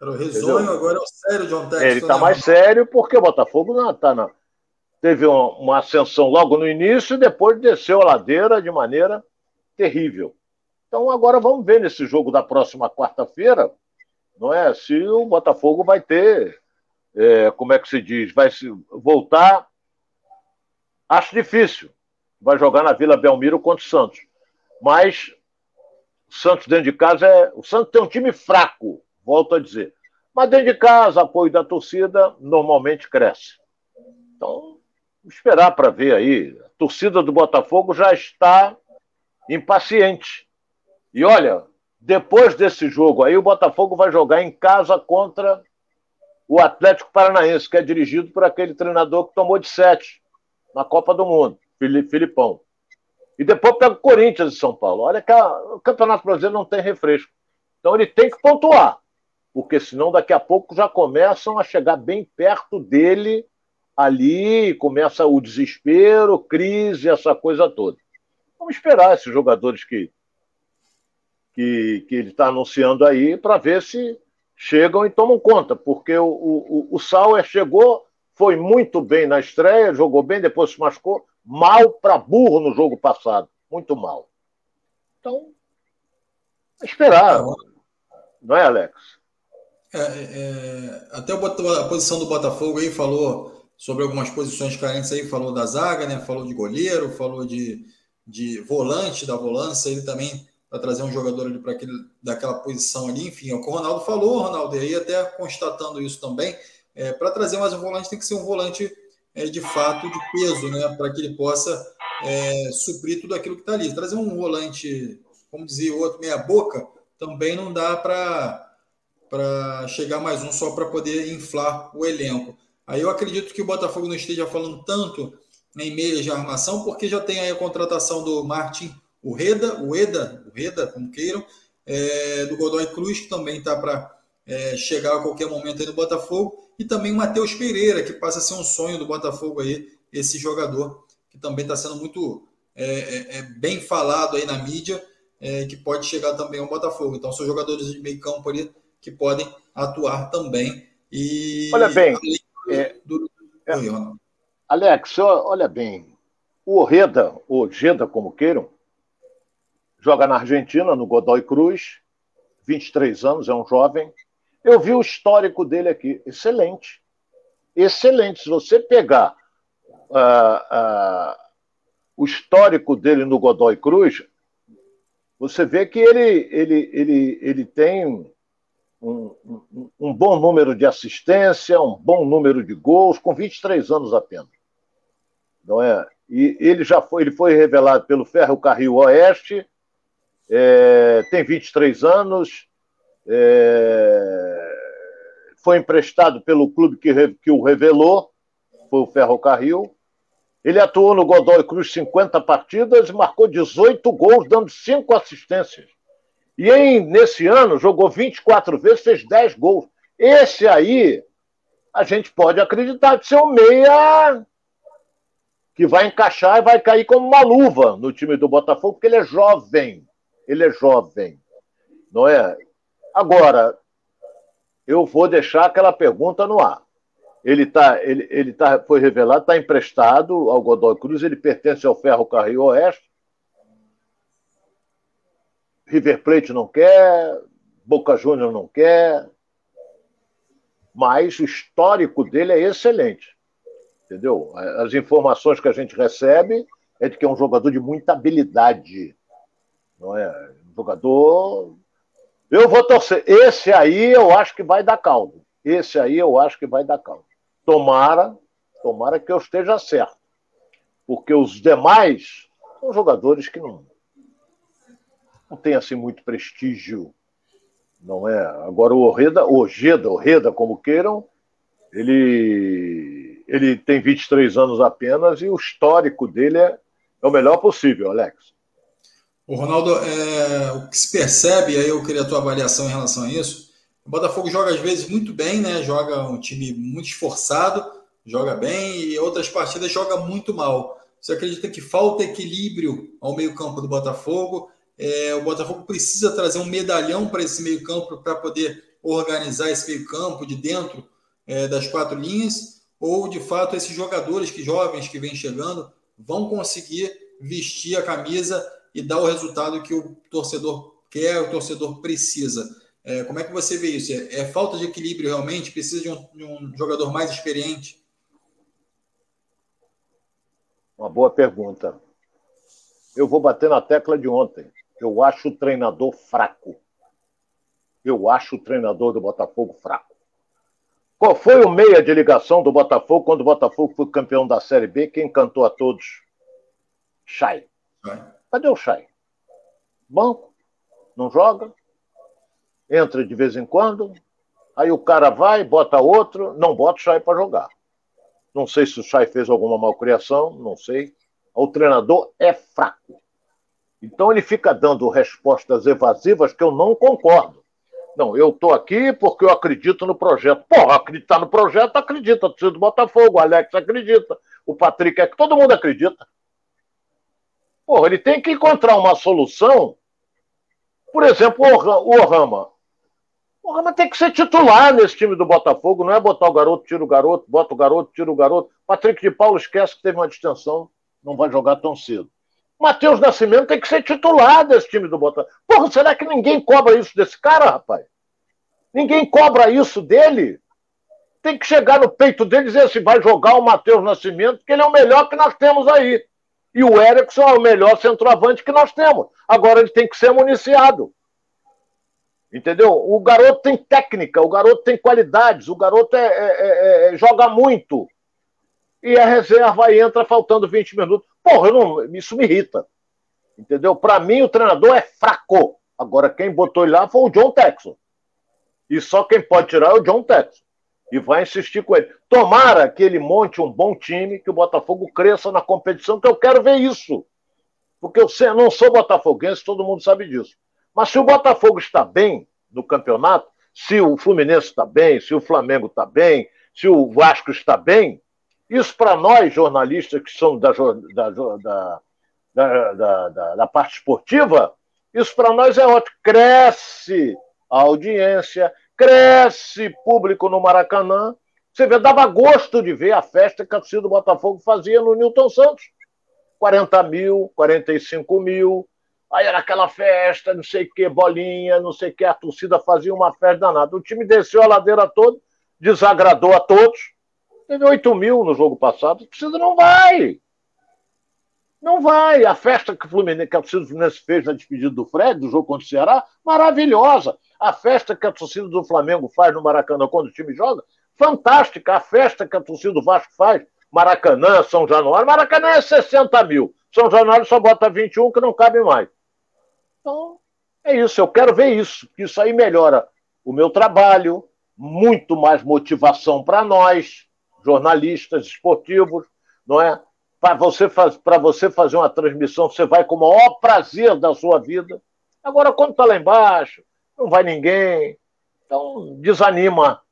Era o risonho, Entendeu? agora é o sério John Tex. Ele está né? mais sério porque o Botafogo não está na... teve uma, uma ascensão logo no início e depois desceu a ladeira de maneira terrível. Então agora vamos ver nesse jogo da próxima quarta-feira, não é? Se o Botafogo vai ter, é, como é que se diz, vai se voltar. Acho difícil. Vai jogar na Vila Belmiro contra o Santos. Mas Santos dentro de casa é. O Santos tem um time fraco, volto a dizer. Mas dentro de casa, apoio da torcida normalmente cresce. Então, esperar para ver aí. A torcida do Botafogo já está impaciente. E olha, depois desse jogo aí, o Botafogo vai jogar em casa contra o Atlético Paranaense, que é dirigido por aquele treinador que tomou de sete na Copa do Mundo, Filipão. E depois pega o Corinthians em São Paulo. Olha que a, o Campeonato Brasileiro não tem refresco. Então ele tem que pontuar, porque senão daqui a pouco já começam a chegar bem perto dele ali, começa o desespero, crise, essa coisa toda. Vamos esperar esses jogadores que que, que ele está anunciando aí para ver se chegam e tomam conta, porque o, o, o Sauer chegou, foi muito bem na estreia, jogou bem, depois se machucou, mal para burro no jogo passado, muito mal. Então, esperar, não é, Alex? É, é, até a posição do Botafogo aí falou sobre algumas posições carentes aí, falou da zaga, né? Falou de goleiro, falou de, de volante, da volância, ele também para trazer um jogador ali para aquele daquela posição ali, enfim, é o que o Ronaldo falou, Ronaldo, e aí até constatando isso também, é, para trazer mais um volante tem que ser um volante é, de fato de peso, né, para que ele possa é, suprir tudo aquilo que está ali. Trazer um volante, como dizia o outro, meia boca, também não dá para chegar mais um só para poder inflar o elenco. Aí eu acredito que o Botafogo não esteja falando tanto em meias de armação, porque já tem aí a contratação do Martin o Reda, o Eda, o Reda, como queiram, é, do Godoy Cruz, que também está para é, chegar a qualquer momento aí no Botafogo, e também o Matheus Pereira, que passa a ser um sonho do Botafogo aí, esse jogador, que também está sendo muito é, é, é, bem falado aí na mídia, é, que pode chegar também ao Botafogo. Então, são jogadores de meio campo ali que podem atuar também. E, olha bem, do, do, Alex, olha bem, o Orreda, ou Geda, como queiram, joga na Argentina, no Godoy Cruz, 23 anos, é um jovem. Eu vi o histórico dele aqui, excelente. Excelente. Se você pegar uh, uh, o histórico dele no Godoy Cruz, você vê que ele, ele, ele, ele tem um, um, um, bom número de assistência, um bom número de gols, com 23 anos apenas. Não é? E ele já foi, ele foi revelado pelo Ferro Carril Oeste, é, tem 23 anos, é, foi emprestado pelo clube que, que o revelou, foi o Ferrocarril, Ele atuou no Godoy Cruz 50 partidas marcou 18 gols, dando 5 assistências. E em, nesse ano jogou 24 vezes, fez 10 gols. Esse aí, a gente pode acreditar de ser um meia que vai encaixar e vai cair como uma luva no time do Botafogo, porque ele é jovem. Ele é jovem. Não é? Agora, eu vou deixar aquela pergunta no ar. Ele, tá, ele, ele tá, foi revelado, está emprestado ao Godoy Cruz, ele pertence ao Ferro Carril Oeste. River Plate não quer, Boca Júnior não quer, mas o histórico dele é excelente. Entendeu? As informações que a gente recebe é de que é um jogador de muita habilidade. Não é? Um jogador. Eu vou torcer. Esse aí eu acho que vai dar caldo. Esse aí eu acho que vai dar caldo. Tomara, tomara que eu esteja certo. Porque os demais são jogadores que não, não têm assim muito prestígio. Não é? Agora o Orreda, Ojeda, Orreda, como queiram, ele, ele tem 23 anos apenas e o histórico dele é, é o melhor possível, Alex. O Ronaldo, é, o que se percebe, aí eu queria a tua avaliação em relação a isso. O Botafogo joga às vezes muito bem, né? Joga um time muito esforçado, joga bem, e outras partidas joga muito mal. Você acredita que falta equilíbrio ao meio-campo do Botafogo? É, o Botafogo precisa trazer um medalhão para esse meio-campo para poder organizar esse meio-campo de dentro é, das quatro linhas, ou de fato esses jogadores que jovens que vêm chegando vão conseguir vestir a camisa e dar o resultado que o torcedor quer, o torcedor precisa. É, como é que você vê isso? É, é, falta de equilíbrio realmente? Precisa de um, de um jogador mais experiente? Uma boa pergunta. Eu vou bater na tecla de ontem. Eu acho o treinador fraco. Eu acho o treinador do Botafogo fraco. Qual foi o meia de ligação do Botafogo quando o Botafogo foi campeão da Série B? Quem cantou a todos? Chay. Cadê o Chay? Banco. Não joga. Entra de vez em quando. Aí o cara vai, bota outro, não bota o Chay para jogar. Não sei se o Chay fez alguma malcriação, não sei. O treinador é fraco. Então ele fica dando respostas evasivas que eu não concordo. Não, eu estou aqui porque eu acredito no projeto. Porra, acreditar no projeto, acredita. O do Botafogo, o Alex acredita, o Patrick, é que todo mundo acredita. Porra, ele tem que encontrar uma solução. Por exemplo, o Orama. O Orama tem que ser titular nesse time do Botafogo, não é botar o garoto, tira o garoto, bota o garoto, tira o garoto. Patrick de Paulo esquece que teve uma distensão, não vai jogar tão cedo. Matheus Nascimento tem que ser titular desse time do Botafogo. Porra, será que ninguém cobra isso desse cara, rapaz? Ninguém cobra isso dele? Tem que chegar no peito dele e dizer assim: vai jogar o Matheus Nascimento, que ele é o melhor que nós temos aí. E o Erickson é o melhor centroavante que nós temos. Agora ele tem que ser municiado. Entendeu? O garoto tem técnica, o garoto tem qualidades, o garoto é, é, é, é joga muito. E a reserva aí entra faltando 20 minutos. Porra, não, isso me irrita. Entendeu? Para mim, o treinador é fraco. Agora, quem botou ele lá foi o John Texon. E só quem pode tirar é o John Texon. E vai insistir com ele. Tomara que ele monte um bom time, que o Botafogo cresça na competição, que eu quero ver isso. Porque eu não sou botafoguense, todo mundo sabe disso. Mas se o Botafogo está bem no campeonato, se o Fluminense está bem, se o Flamengo está bem, se o Vasco está bem, isso para nós, jornalistas que da, da, da, da, da parte esportiva, isso para nós é ótimo. Cresce a audiência, cresce público no Maracanã. Você vê, dava gosto de ver a festa que a torcida do Botafogo fazia no Newton Santos. 40 mil, 45 mil. Aí era aquela festa, não sei o que, bolinha, não sei o que, a torcida fazia uma festa danada. O time desceu a ladeira toda, desagradou a todos Teve 8 mil no jogo passado. Precisa não vai. Não vai. A festa que o Fluminense, que a torcida do Fluminense fez na despedida do Fred, do jogo contra o Ceará, maravilhosa. A festa que a torcida do Flamengo faz no Maracanã quando o time joga, fantástica. A festa que a torcida do Vasco faz, Maracanã, São Januário. Maracanã é 60 mil. São Januário só bota 21, que não cabe mais. Então, é isso. Eu quero ver isso. Isso aí melhora o meu trabalho, muito mais motivação para nós jornalistas esportivos, não é? Para você, faz, você fazer uma transmissão, você vai com o maior prazer da sua vida. Agora, quando está lá embaixo, não vai ninguém. Então, desanima.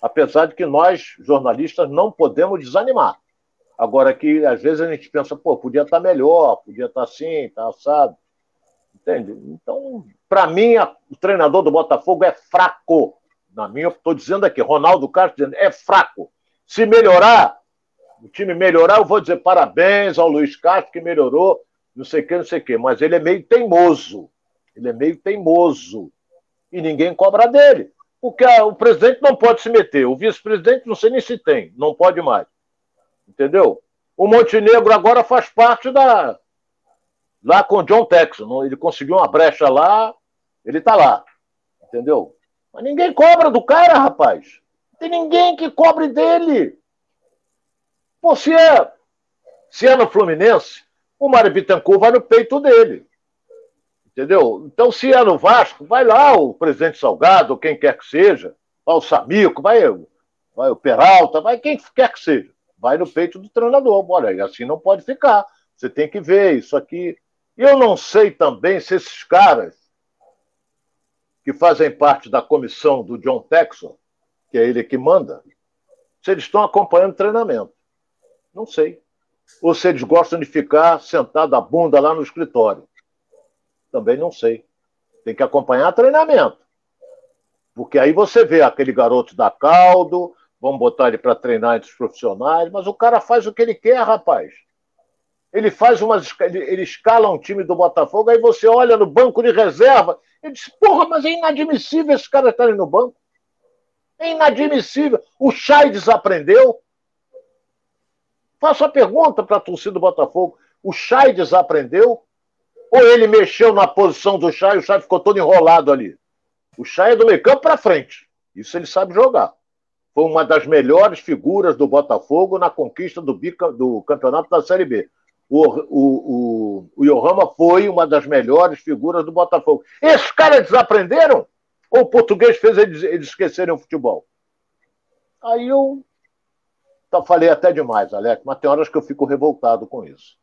Apesar de que nós, jornalistas, não podemos desanimar. Agora que às vezes a gente pensa, pô, podia estar tá melhor, podia estar tá assim, tá assado. Entende? Então, para mim, a, o treinador do Botafogo é fraco. Na minha, estou dizendo aqui, Ronaldo Castro dizendo, é fraco. Se melhorar, o time melhorar, eu vou dizer parabéns ao Luiz Castro que melhorou, não sei o que, não sei o que. Mas ele é meio teimoso. Ele é meio teimoso. E ninguém cobra dele. Porque o presidente não pode se meter. O vice-presidente não sei nem se tem, não pode mais. Entendeu? O Montenegro agora faz parte da. Lá com o John Texon. Ele conseguiu uma brecha lá, ele tá lá. Entendeu? Mas ninguém cobra do cara, rapaz. Não tem ninguém que cobre dele. Pô, se é, se é no Fluminense, o Mário Bittencourt vai no peito dele. Entendeu? Então, se é no Vasco, vai lá o presidente Salgado, quem quer que seja, vai o Samico, vai, vai o Peralta, vai quem quer que seja. Vai no peito do treinador. Olha, assim não pode ficar. Você tem que ver isso aqui. Eu não sei também se esses caras que fazem parte da comissão do John Texon, que é ele que manda, se eles estão acompanhando o treinamento. Não sei. Ou se eles gostam de ficar sentado a bunda lá no escritório. Também não sei. Tem que acompanhar treinamento. Porque aí você vê aquele garoto da caldo, vamos botar ele para treinar entre os profissionais, mas o cara faz o que ele quer, rapaz. Ele faz umas. Ele escala um time do Botafogo, aí você olha no banco de reserva e diz: porra, mas é inadmissível esse cara estar no banco. É inadmissível. O Chay desaprendeu. Faço a pergunta para a torcida do Botafogo: o Chay desaprendeu? Ou ele mexeu na posição do Chay e o Chay ficou todo enrolado ali? O Chay é do meio campo para frente. Isso ele sabe jogar. Foi uma das melhores figuras do Botafogo na conquista do, bica, do campeonato da Série B. O, o, o, o Yohama foi uma das melhores figuras do Botafogo. Esses caras desaprenderam? Ou o português fez eles, eles esquecerem o futebol? Aí eu então, falei até demais, Alex, mas tem horas que eu fico revoltado com isso.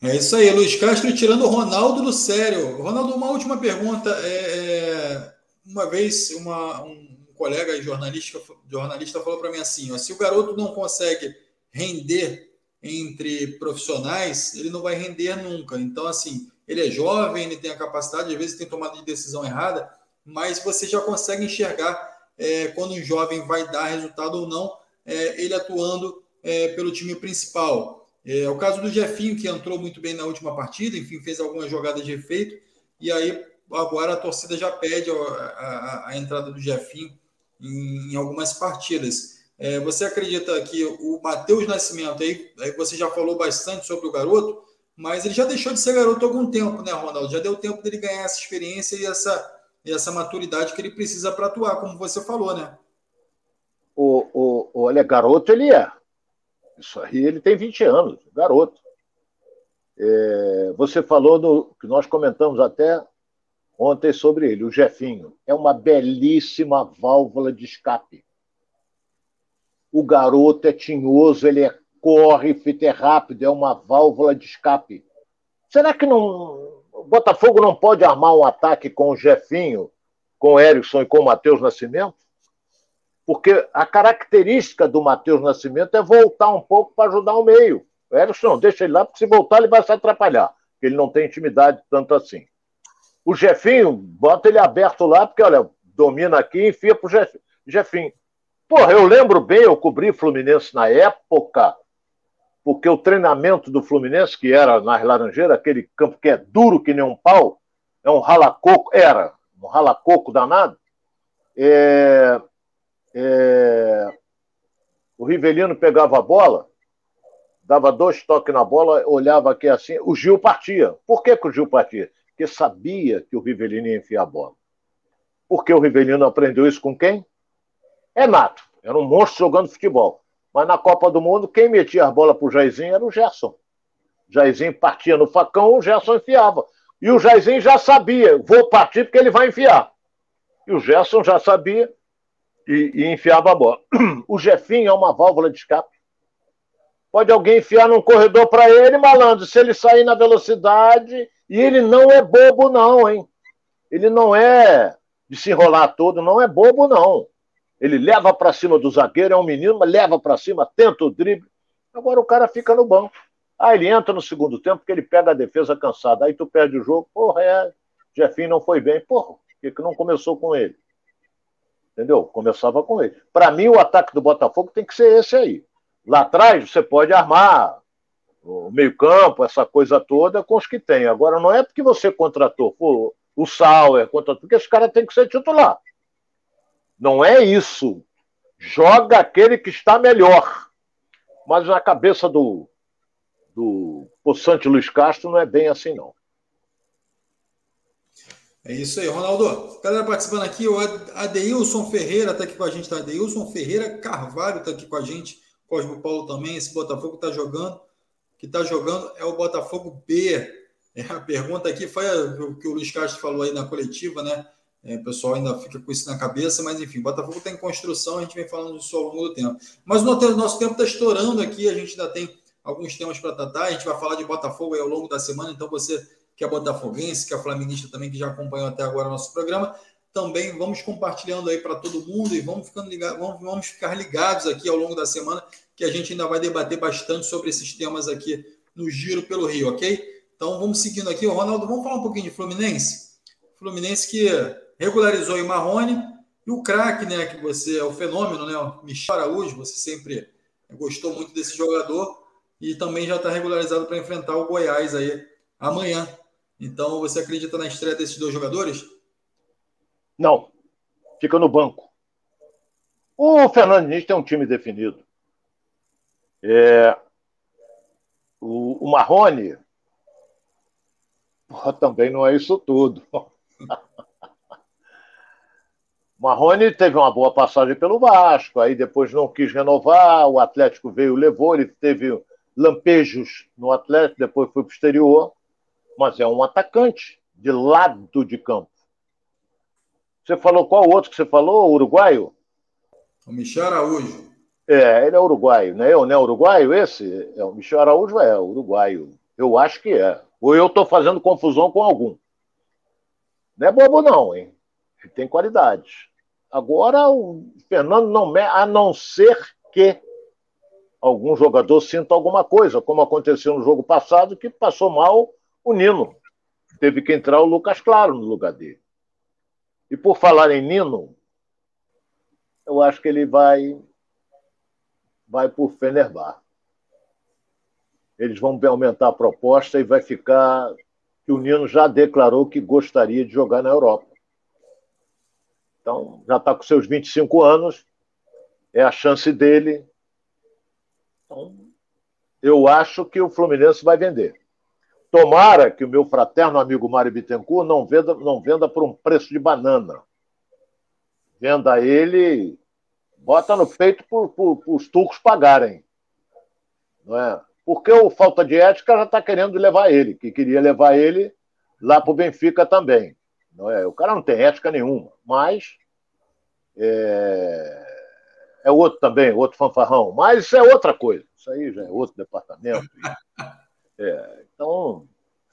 É isso aí, Luiz Castro tirando o Ronaldo do sério. Ronaldo, uma última pergunta. É, é uma vez uma, um colega jornalista, jornalista falou para mim assim: ó, se o garoto não consegue render entre profissionais, ele não vai render nunca. Então, assim, ele é jovem, ele tem a capacidade, às vezes tem tomada de decisão errada, mas você já consegue enxergar é, quando um jovem vai dar resultado ou não é, ele atuando é, pelo time principal. É, o caso do Jefinho, que entrou muito bem na última partida, enfim, fez algumas jogadas de efeito, e aí agora a torcida já pede a, a, a entrada do Jefinho em, em algumas partidas. É, você acredita que o Matheus Nascimento, aí, aí você já falou bastante sobre o garoto, mas ele já deixou de ser garoto há algum tempo, né, Ronaldo? Já deu tempo dele ganhar essa experiência e essa, e essa maturidade que ele precisa para atuar, como você falou, né? o, o, olha, garoto ele é. Isso aí ele tem 20 anos, garoto. É, você falou que nós comentamos até ontem sobre ele, o Jefinho. É uma belíssima válvula de escape. O garoto é tinhoso, ele é, corre, fita é rápido, é uma válvula de escape. Será que não, o Botafogo não pode armar um ataque com o Jefinho, com o Erickson e com o Matheus Nascimento? Porque a característica do Matheus Nascimento é voltar um pouco para ajudar o meio. O Erickson, deixa ele lá, porque se voltar ele vai se atrapalhar, porque ele não tem intimidade tanto assim. O Jefinho, bota ele aberto lá, porque, olha, domina aqui e enfia pro Jefinho. Jefinho. Porra, eu lembro bem, eu cobri Fluminense na época, porque o treinamento do Fluminense, que era nas Laranjeiras, aquele campo que é duro que nem um pau, é um ralacoco, era um ralacoco danado, é, é, o Rivelino pegava a bola, dava dois toques na bola, olhava aqui assim, o Gil partia. Por que, que o Gil partia? Porque sabia que o Rivelino ia enfiar a bola. Porque o Rivelino aprendeu isso com quem? É nato. Era um monstro jogando futebol. Mas na Copa do Mundo, quem metia a bola pro Jairzinho era o Gerson. Jairzinho partia no facão, o Gerson enfiava. E o Jairzinho já sabia, vou partir porque ele vai enfiar. E o Gerson já sabia, e, e enfiava a bola. O Jefinho é uma válvula de escape. Pode alguém enfiar num corredor para ele, malandro, se ele sair na velocidade. E ele não é bobo, não, hein? Ele não é de se enrolar todo, não é bobo, não. Ele leva para cima do zagueiro, é um menino, mas leva para cima, tenta o drible. Agora o cara fica no banco. Ah, ele entra no segundo tempo porque ele pega a defesa cansada. Aí tu perde o jogo. Porra, é. Jefinho não foi bem. Porra, por que, que não começou com ele? Entendeu? Começava com ele. Para mim, o ataque do Botafogo tem que ser esse aí. Lá atrás, você pode armar o meio-campo, essa coisa toda, com os que tem. Agora, não é porque você contratou pô, o Sauer, contratou, que esse cara tem que ser titular. Não é isso. Joga aquele que está melhor. Mas na cabeça do, do Poçante Luiz Castro não é bem assim, não. É isso aí, Ronaldo. Galera participando aqui, o Adeilson Ferreira está aqui com a gente, tá? Adeilson Ferreira Carvalho está aqui com a gente. Cosmo Paulo também, esse Botafogo está jogando, que está jogando é o Botafogo B. É, a pergunta aqui foi o que o Luiz Castro falou aí na coletiva, né? É, o pessoal ainda fica com isso na cabeça, mas enfim, Botafogo está em construção, a gente vem falando disso ao longo do tempo. Mas o nosso tempo está estourando aqui, a gente ainda tem alguns temas para tratar, a gente vai falar de Botafogo aí ao longo da semana, então você que é botafoguense, que é flamenguista também, que já acompanhou até agora o nosso programa, também vamos compartilhando aí para todo mundo e vamos ficando ligados, vamos, vamos ficar ligados aqui ao longo da semana, que a gente ainda vai debater bastante sobre esses temas aqui no Giro pelo Rio, ok? Então vamos seguindo aqui. Ronaldo, vamos falar um pouquinho de Fluminense? Fluminense que regularizou o Marrone e o craque, né? Que você é o fenômeno, né? O Michel Araújo, você sempre gostou muito desse jogador e também já está regularizado para enfrentar o Goiás aí amanhã. Então, você acredita na estreia desses dois jogadores? Não. Fica no banco. O Fernando Diniz tem um time definido. É, o, o Marrone porra, também não é isso tudo. Marrone teve uma boa passagem pelo Vasco, aí depois não quis renovar, o Atlético veio levou, ele teve lampejos no Atlético, depois foi para o exterior, mas é um atacante de lado de campo. Você falou qual outro que você falou? Uruguaio? O Michel Araújo. É, ele é uruguaio, não é eu, não é uruguaio esse? É, o Michel Araújo é uruguaio. Eu acho que é. Ou eu estou fazendo confusão com algum. Não é bobo, não, hein? Ele tem qualidade. Agora, o Fernando não. A não ser que algum jogador sinta alguma coisa, como aconteceu no jogo passado, que passou mal o Nino. Teve que entrar o Lucas Claro no lugar dele. E por falar em Nino, eu acho que ele vai vai por Fenerbahçe. Eles vão aumentar a proposta e vai ficar que o Nino já declarou que gostaria de jogar na Europa. Então, já está com seus 25 anos, é a chance dele. Então, eu acho que o Fluminense vai vender. Tomara que o meu fraterno amigo Mário Bittencourt não venda, não venda por um preço de banana. Venda ele, bota no peito para os turcos pagarem. Não é? Porque o falta de ética já está querendo levar ele, que queria levar ele lá para o Benfica também. Não é? O cara não tem ética nenhuma, mas é, é outro também, outro fanfarrão. Mas isso é outra coisa. Isso aí já é outro departamento. É, então,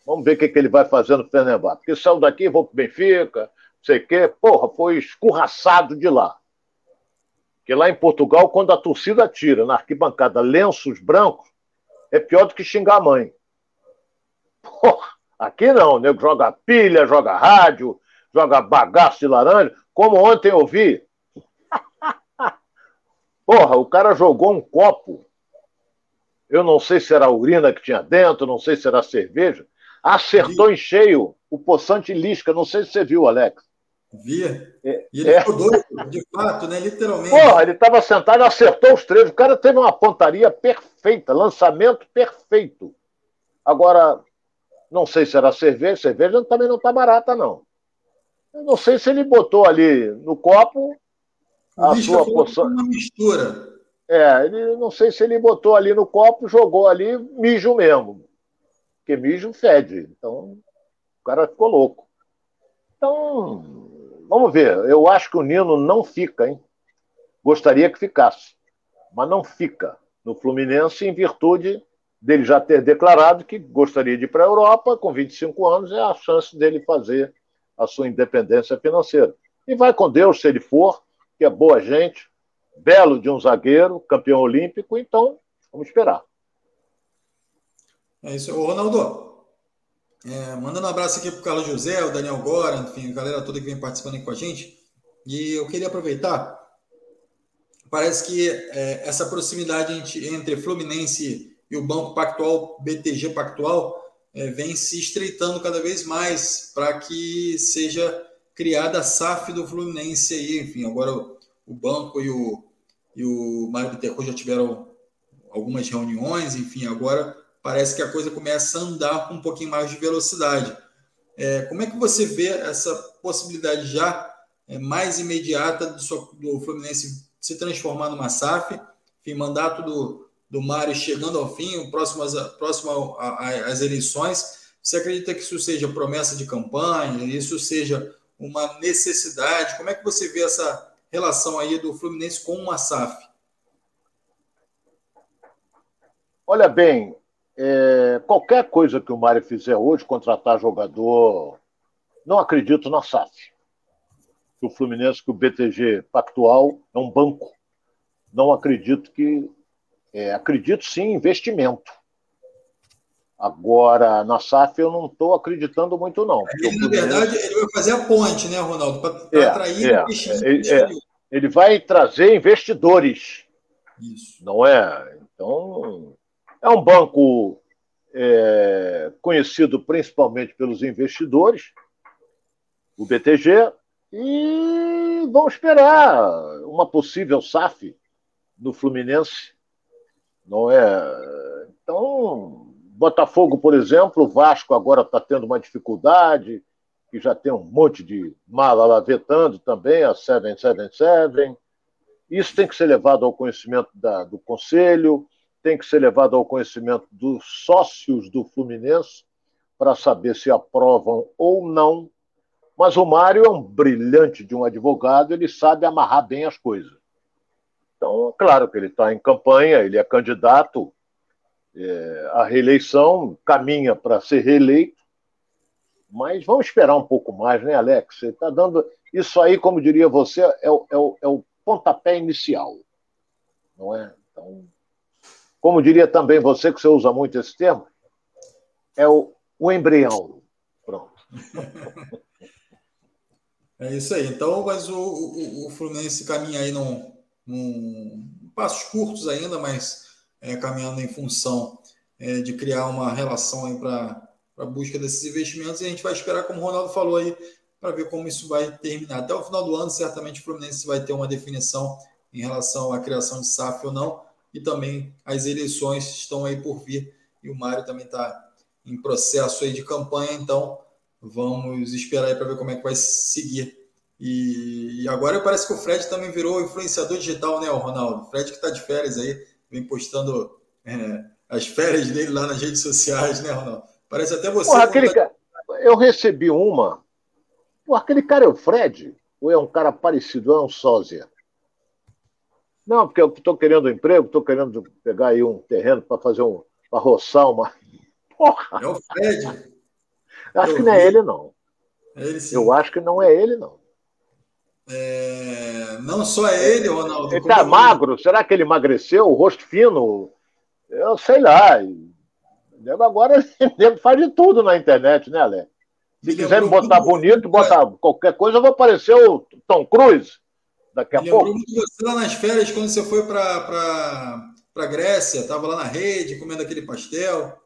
vamos ver o que, que ele vai fazer no Fenerbahçe. Porque saiu daqui, vou para o Benfica, não sei o quê. Porra, foi escorraçado de lá. Porque lá em Portugal, quando a torcida tira na arquibancada lenços brancos, é pior do que xingar a mãe. Porra, aqui não, nego joga pilha, joga rádio, joga bagaço de laranja. Como ontem eu vi. Porra, o cara jogou um copo eu não sei se era a urina que tinha dentro, não sei se era a cerveja. Acertou Vi. em cheio o poçante Lisca. Não sei se você viu, Alex. Vi. É, e ele é. ficou doido, de fato, né? Literalmente. Porra, ele estava sentado e acertou os três. O cara teve uma pontaria perfeita, lançamento perfeito. Agora, não sei se era cerveja. Cerveja também não está barata, não. Eu não sei se ele botou ali no copo a sua poção. Uma mistura. É, ele não sei se ele botou ali no copo, jogou ali, mijo mesmo. Porque mijo fede. Então, o cara ficou louco. Então, vamos ver. Eu acho que o Nino não fica, hein? Gostaria que ficasse, mas não fica. no Fluminense em virtude dele já ter declarado que gostaria de ir para a Europa, com 25 anos é a chance dele fazer a sua independência financeira. E vai com Deus se ele for, que é boa gente, belo de um zagueiro, campeão olímpico, então vamos esperar. É isso. Ô, Ronaldo, é, mandando um abraço aqui para o Carlos José, o Daniel Gora, enfim, a galera toda que vem participando aqui com a gente. E eu queria aproveitar, parece que é, essa proximidade entre, Fluminense e o Banco Pactual, BTG Pactual, é, vem se estreitando cada vez mais para que seja criada a SAF do Fluminense aí. Enfim, agora o, banco e o, e o Mário Bittencourt já tiveram algumas reuniões, enfim, agora parece que a coisa começa a andar com um pouquinho mais de velocidade. É, como é que você vê essa possibilidade já é, mais imediata do, do, Fluminense se transformar numa SAF? Enfim, mandato do, do Mário chegando ao fim, próximo, às, próximo às eleições. Você acredita que isso seja promessa de campanha, isso seja uma necessidade? Como é que você vê essa relação aí do Fluminense com uma SAF? Olha bem, é, qualquer coisa que o Mário fizer hoje, contratar jogador, não acredito na SAF. Que o Fluminense, que o BTG Pactual é um banco. Não acredito que. É, acredito sim em investimento. Agora, na SAF eu não estou acreditando muito, não. Ele, na verdade, ele vai fazer a ponte, né, Ronaldo? Para é, atrair é, investidores. É, ele vai trazer investidores. Isso. Não é? Então, é um banco é, conhecido principalmente pelos investidores, o BTG, e vamos esperar uma possível SAF no Fluminense. Não é? Então, Botafogo, por exemplo, o Vasco agora está tendo uma dificuldade, que já tem um monte de mala lá vetando também, a 777. Isso tem que ser levado ao conhecimento da, do Conselho, tem que ser levado ao conhecimento dos sócios do Fluminense para saber se aprovam ou não. Mas o Mário é um brilhante de um advogado, ele sabe amarrar bem as coisas. Então, claro que ele está em campanha, ele é candidato é, à reeleição, caminha para ser reeleito, mas vamos esperar um pouco mais, né, Alex? Você está dando. Isso aí, como diria você, é o, é, o, é o pontapé inicial. Não é? Então, como diria também você, que você usa muito esse termo, é o, o embrião. Pronto. É isso aí. Então, mas o, o, o Fluminense caminha aí num, num passos curtos ainda, mas é, caminhando em função é, de criar uma relação para a busca desses investimentos. E a gente vai esperar, como o Ronaldo falou aí, para ver como isso vai terminar. Até o final do ano, certamente o Fluminense vai ter uma definição em relação à criação de SAF ou não e também as eleições estão aí por vir e o Mário também está em processo aí de campanha, então vamos esperar aí para ver como é que vai seguir. E, agora parece que o Fred também virou influenciador digital, né, Ronaldo? O Fred que está de férias aí, vem postando é, as férias dele lá nas redes sociais, né, Ronaldo? Parece até você. Porra, aquele tá... Eu recebi uma. Pô, aquele cara é o Fred? Ou é um cara parecido? Ou é um sósia? Não, porque eu estou querendo um emprego, estou querendo pegar aí um terreno para fazer um. para roçar uma. Porra! É o Fred. Acho eu que não é ele, não. É ele, sim. Eu acho que não é ele, não. É... Não só ele, Ronaldo. Ele está magro, será que ele emagreceu? O rosto fino? Eu sei lá. Agora ele faz de tudo na internet, né, Alex? Se quiser me botar bonito, botar qualquer coisa, eu vou aparecer o Tom Cruise daqui a pouco. muito você lá nas férias, quando você foi para a Grécia, estava lá na rede, comendo aquele pastel.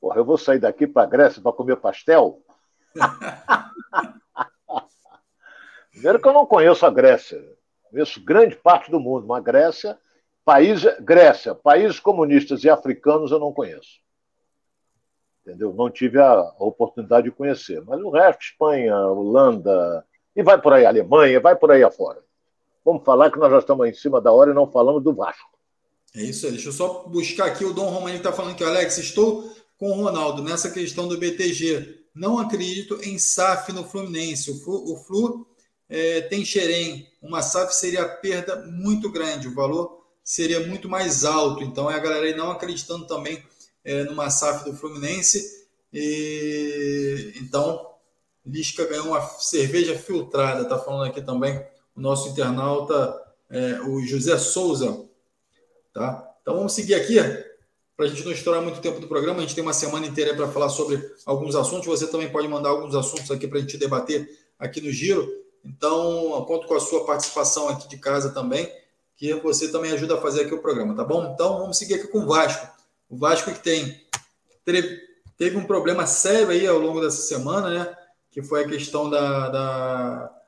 Porra, eu vou sair daqui para a Grécia para comer pastel? Primeiro que eu não conheço a Grécia. Conheço grande parte do mundo, mas Grécia, país, Grécia, países comunistas e africanos eu não conheço. Entendeu? Não tive a oportunidade de conhecer. Mas o resto, Espanha, Holanda, e vai por aí, Alemanha, vai por aí afora. Vamos falar que nós já estamos em cima da hora e não falamos do Vasco. É isso aí. Deixa eu só buscar aqui. O Dom Romani está falando que, Alex, estou com o Ronaldo nessa questão do BTG. Não acredito em SAF no Fluminense. O Flu, o Flu é, tem Xerém. Uma SAF seria perda muito grande. O valor seria muito mais alto. Então é a galera aí não acreditando também é, numa SAF do Fluminense. E, então, Lisca ganhou uma cerveja filtrada, tá falando aqui também o nosso internauta, é, o José Souza. Tá? Então vamos seguir aqui, para a gente não estourar muito tempo do programa. A gente tem uma semana inteira para falar sobre alguns assuntos. Você também pode mandar alguns assuntos aqui para a gente debater aqui no Giro. Então, conto com a sua participação aqui de casa também, que você também ajuda a fazer aqui o programa, tá bom? Então, vamos seguir aqui com o Vasco. O Vasco que tem teve um problema sério aí ao longo dessa semana, né? Que foi a questão da, da,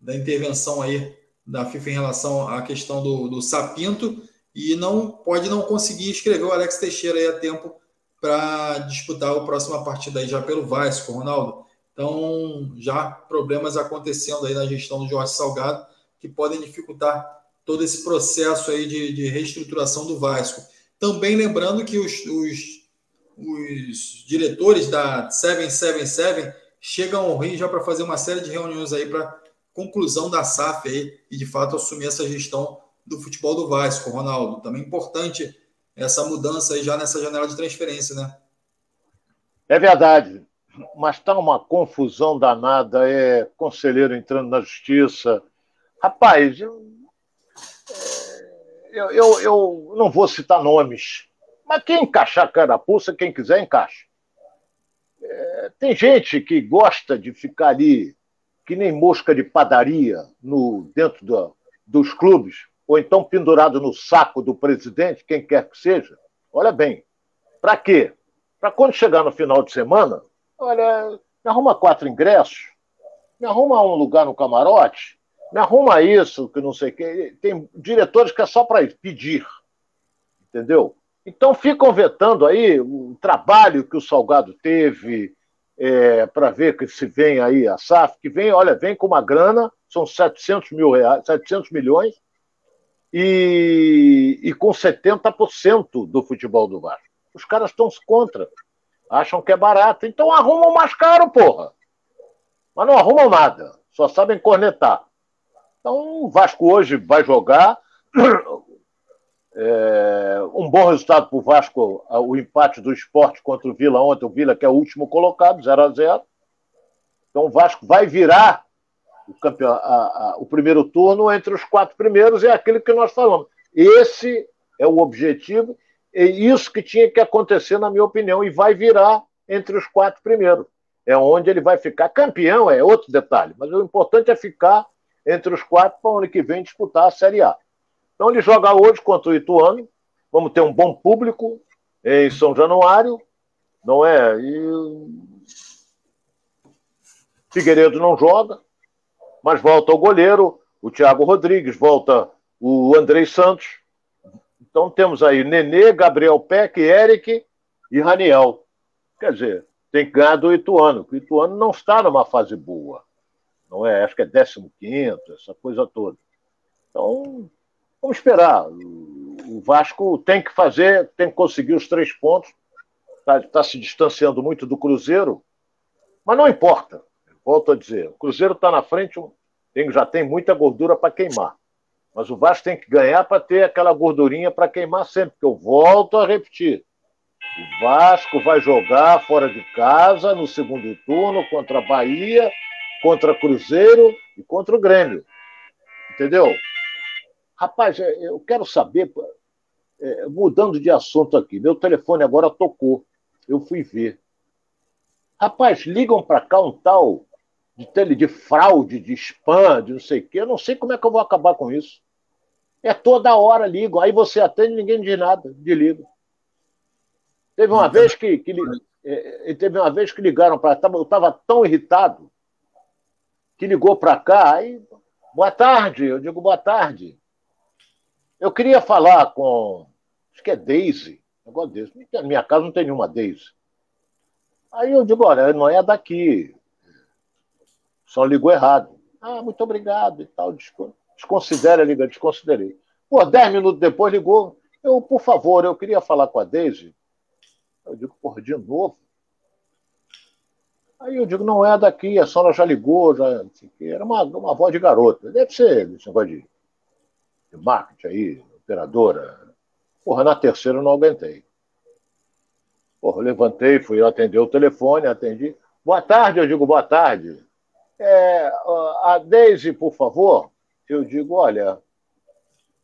da intervenção aí da FIFA em relação à questão do, do Sapinto e não pode não conseguir escrever o Alex Teixeira aí a tempo para disputar a próxima partida aí já pelo Vasco, Ronaldo. Então, já problemas acontecendo aí na gestão do Jorge Salgado que podem dificultar todo esse processo aí de, de reestruturação do Vasco. Também lembrando que os, os, os diretores da 777 chegam ao Rio já para fazer uma série de reuniões aí para conclusão da SAF aí e de fato assumir essa gestão do futebol do Vasco, Ronaldo. Também importante essa mudança aí já nessa janela de transferência, né? É verdade, mas está uma confusão danada, é conselheiro entrando na justiça. Rapaz, eu, eu, eu, eu não vou citar nomes, mas quem encaixar carapuça, quem quiser, encaixa. É, tem gente que gosta de ficar ali, que nem mosca de padaria, no, dentro do, dos clubes, ou então pendurado no saco do presidente, quem quer que seja. Olha bem, para quê? Para quando chegar no final de semana, olha, me arruma quatro ingressos, me arruma um lugar no camarote, me arruma isso, que não sei o quê. Tem diretores que é só para pedir, entendeu? Então ficam vetando aí o trabalho que o Salgado teve é, para ver que se vem aí a SAF, que vem, olha, vem com uma grana, são 700 mil reais, 700 milhões, e, e com 70% do futebol do Vasco. Os caras estão contra, acham que é barato, então arrumam mais caro, porra. Mas não arrumam nada, só sabem cornetar. Então, o Vasco hoje vai jogar. É, um bom resultado para o Vasco, o empate do esporte contra o Vila ontem, o Vila que é o último colocado, 0 a 0 Então o Vasco vai virar o, campeão, a, a, o primeiro turno entre os quatro primeiros, é aquilo que nós falamos. Esse é o objetivo, é isso que tinha que acontecer, na minha opinião, e vai virar entre os quatro primeiros. É onde ele vai ficar campeão, é outro detalhe, mas o importante é ficar entre os quatro para o ano que vem disputar a Série A. Então ele joga hoje contra o Ituano. Vamos ter um bom público em São Januário, não é? E Figueiredo não joga, mas volta o goleiro, o Thiago Rodrigues, volta o Andrei Santos. Então temos aí Nenê, Gabriel Peck, Eric e Raniel. Quer dizer, tem que ganhar do Ituano, porque o Ituano não está numa fase boa não é? Acho que é 15, essa coisa toda. Então, vamos esperar. O Vasco tem que fazer, tem que conseguir os três pontos. Está tá se distanciando muito do Cruzeiro, mas não importa. Volto a dizer, o Cruzeiro está na frente, tem, já tem muita gordura para queimar. Mas o Vasco tem que ganhar para ter aquela gordurinha para queimar sempre, porque eu volto a repetir. O Vasco vai jogar fora de casa no segundo turno contra a Bahia contra Cruzeiro e contra o Grêmio. Entendeu? Rapaz, é, eu quero saber, é, mudando de assunto aqui, meu telefone agora tocou. Eu fui ver. Rapaz, ligam para cá um tal de, de fraude, de spam, de não sei o quê. Eu não sei como é que eu vou acabar com isso. É toda hora ligam. Aí você atende ninguém diz nada, de liga. Teve uma vez que, que é, teve uma vez que ligaram para. Eu estava tão irritado que ligou para cá. Aí, boa tarde, eu digo boa tarde. Eu queria falar com. Acho que é Daisy. Negócio desse. Na minha casa não tem nenhuma Daisy. Aí eu digo, olha, não é daqui. Só ligou errado. Ah, muito obrigado e tal. Desconsidera, liga, desconsiderei. Pô, dez minutos depois ligou. Eu, por favor, eu queria falar com a Daisy. Eu digo, porra, de novo? Aí eu digo, não é daqui, a senhora já ligou, já, era uma, uma voz de garota. Deve ser esse negócio de, de marketing aí, operadora. Porra, na terceira eu não aguentei. Porra, levantei, fui atender o telefone, atendi. Boa tarde, eu digo boa tarde. É, a Deise, por favor. Eu digo, olha,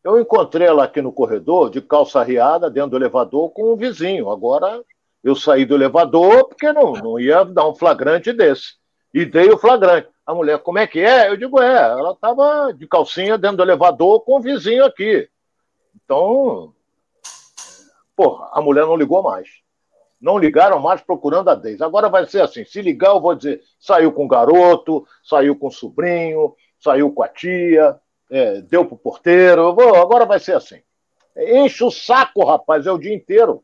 eu encontrei ela aqui no corredor, de calça riada, dentro do elevador, com um vizinho. Agora, eu saí do elevador porque não, não ia dar um flagrante desse. E dei o flagrante. A mulher, como é que é? Eu digo, é, ela estava de calcinha dentro do elevador com o vizinho aqui. Então, porra, a mulher não ligou mais. Não ligaram mais procurando a Deise. Agora vai ser assim: se ligar, eu vou dizer, saiu com o garoto, saiu com o sobrinho, saiu com a tia, é, deu pro porteiro. Vou, agora vai ser assim. Enche o saco, rapaz, é o dia inteiro.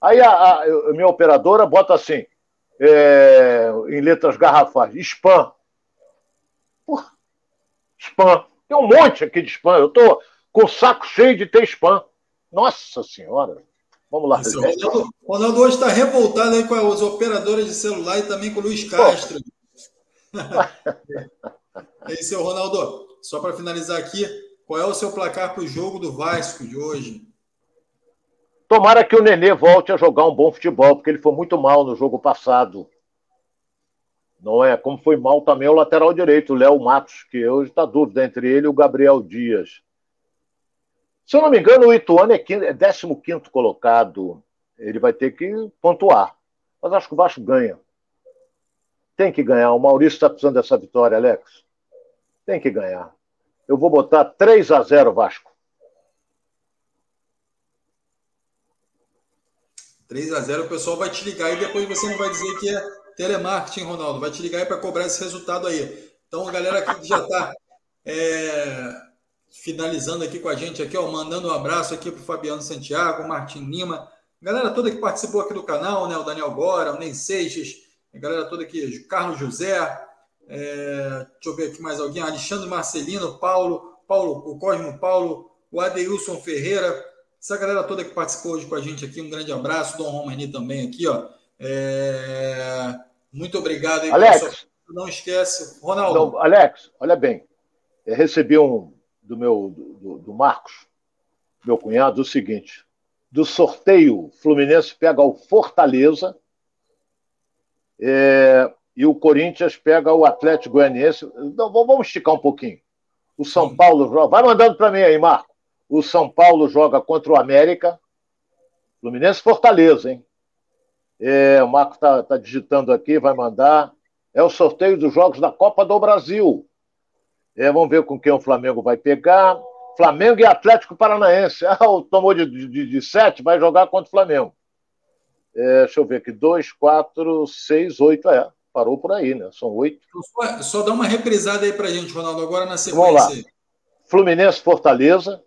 Aí a, a, a minha operadora bota assim, é, em letras garrafais, spam. Porra, spam. Tem um monte aqui de spam. Eu tô com o saco cheio de ter spam. Nossa Senhora. Vamos lá. Isso, Ronaldo, Ronaldo hoje está revoltado aí com as operadoras de celular e também com o Luiz Castro. é isso, Ronaldo. Só para finalizar aqui, qual é o seu placar para o jogo do Vasco de hoje? Tomara que o Nenê volte a jogar um bom futebol, porque ele foi muito mal no jogo passado. Não é? Como foi mal também o lateral direito, o Léo Matos, que hoje está dúvida entre ele e o Gabriel Dias. Se eu não me engano, o Ituano é, 15, é 15 colocado. Ele vai ter que pontuar. Mas acho que o Vasco ganha. Tem que ganhar. O Maurício está precisando dessa vitória, Alex. Tem que ganhar. Eu vou botar 3 a 0 Vasco. 3 a 0 o pessoal vai te ligar e depois você não vai dizer que é telemarketing, Ronaldo. Vai te ligar para cobrar esse resultado aí. Então, a galera que já está é, finalizando aqui com a gente, aqui, ó, mandando um abraço aqui para o Fabiano Santiago, o Martin Lima, galera toda que participou aqui do canal, né? O Daniel Bora, o Ney Seixas, a galera toda aqui, Carlos José, é, deixa eu ver aqui mais alguém. Alexandre Marcelino, Paulo, Paulo, o Cosmo Paulo, o Adeilson Ferreira, essa galera toda que participou hoje com a gente aqui, um grande abraço. Dom Romani também aqui, ó. É, muito obrigado aí, Alex, sua... Não esquece, Ronaldo. Não, Alex, olha bem. Eu recebi um do meu do, do Marcos, meu cunhado, o seguinte: do sorteio, Fluminense pega o Fortaleza. É, e o Corinthians pega o Atlético Goianiense. Então, vamos esticar um pouquinho. O São Paulo joga. Vai mandando para mim aí, Marco. O São Paulo joga contra o América. Fluminense Fortaleza, hein? É, o Marco está tá digitando aqui, vai mandar. É o sorteio dos jogos da Copa do Brasil. É, vamos ver com quem o Flamengo vai pegar. Flamengo e Atlético Paranaense. Ah, tomou de, de, de sete, vai jogar contra o Flamengo. É, deixa eu ver aqui. Dois, quatro, seis, oito. É parou por aí, né? São oito. Então, só, só, dá uma reprisada aí pra gente, Ronaldo, agora na sequência. Vamos lá. Fluminense, Fortaleza,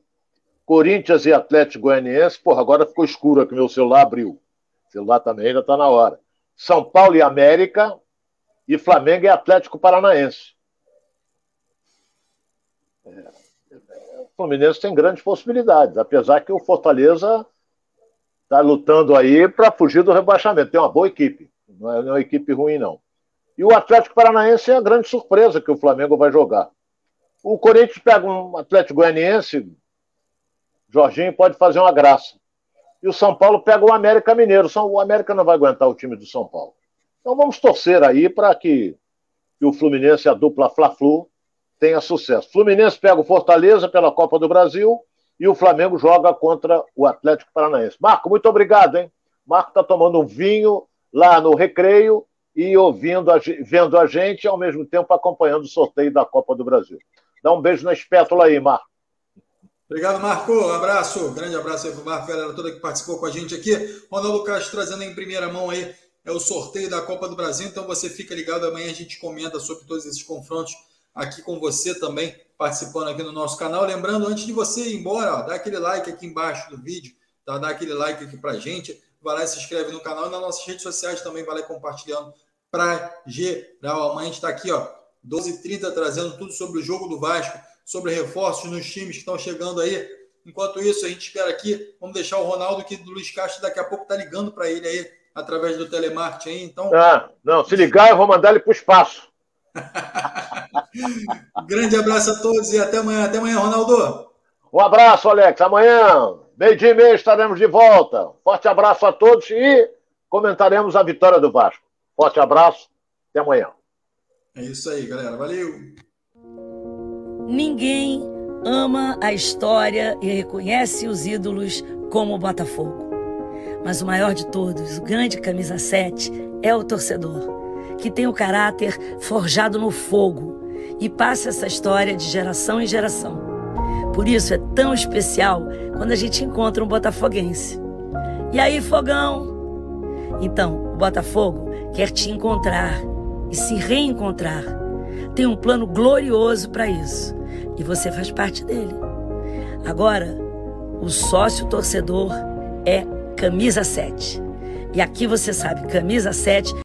Corinthians e Atlético Goianiense. Porra, agora ficou escuro aqui, meu celular abriu. O celular também ainda está na hora. São Paulo e América e Flamengo e Atlético Paranaense. É, o Fluminense tem grandes possibilidades, apesar que o Fortaleza está lutando aí para fugir do rebaixamento. Tem uma boa equipe, não é uma equipe ruim, não. E o Atlético Paranaense é a grande surpresa que o Flamengo vai jogar. O Corinthians pega um Atlético Goianiense, Jorginho pode fazer uma graça. E o São Paulo pega o América Mineiro. O América não vai aguentar o time do São Paulo. Então vamos torcer aí para que, que, o Fluminense, a dupla Fla-Flu, tenha sucesso. Fluminense pega o Fortaleza pela Copa do Brasil e o Flamengo joga contra o Atlético Paranaense. Marco, muito obrigado, hein? Marco está tomando um vinho lá no recreio e ouvindo, a, vendo a gente ao mesmo tempo acompanhando o sorteio da Copa do Brasil. Dá um beijo na espétula aí, Marco. Obrigado, Marco. Um abraço, grande abraço aí para o Marco, galera toda que participou com a gente aqui. Ronaldo Castro trazendo em primeira mão aí é o sorteio da Copa do Brasil, então você fica ligado, amanhã a gente comenta sobre todos esses confrontos aqui com você também, participando aqui no nosso canal. Lembrando, antes de você ir embora, ó, dá aquele like aqui embaixo do vídeo, tá? dá aquele like aqui para gente, vai lá e se inscreve no canal e nas nossas redes sociais também, vai lá compartilhando para geral. Amanhã a gente está aqui, ó, 12h30, trazendo tudo sobre o jogo do Vasco, sobre reforços nos times que estão chegando aí. Enquanto isso, a gente espera aqui. Vamos deixar o Ronaldo aqui do Luiz Castro daqui a pouco tá ligando para ele aí através do telemarketing aí. Então. Ah, não, se ligar, eu vou mandar ele para o espaço. Grande abraço a todos e até amanhã. Até amanhã, Ronaldo. Um abraço, Alex. Amanhã, meio-dia e meia, estaremos de volta. Forte abraço a todos e comentaremos a vitória do Vasco. Forte abraço. Até amanhã. É isso aí, galera. Valeu. Ninguém ama a história e reconhece os ídolos como o Botafogo. Mas o maior de todos, o grande camisa 7, é o torcedor, que tem o caráter forjado no fogo e passa essa história de geração em geração. Por isso é tão especial quando a gente encontra um botafoguense. E aí, fogão? Então, o Botafogo quer te encontrar e se reencontrar. Tem um plano glorioso para isso e você faz parte dele. Agora, o sócio torcedor é camisa 7. E aqui você sabe, camisa 7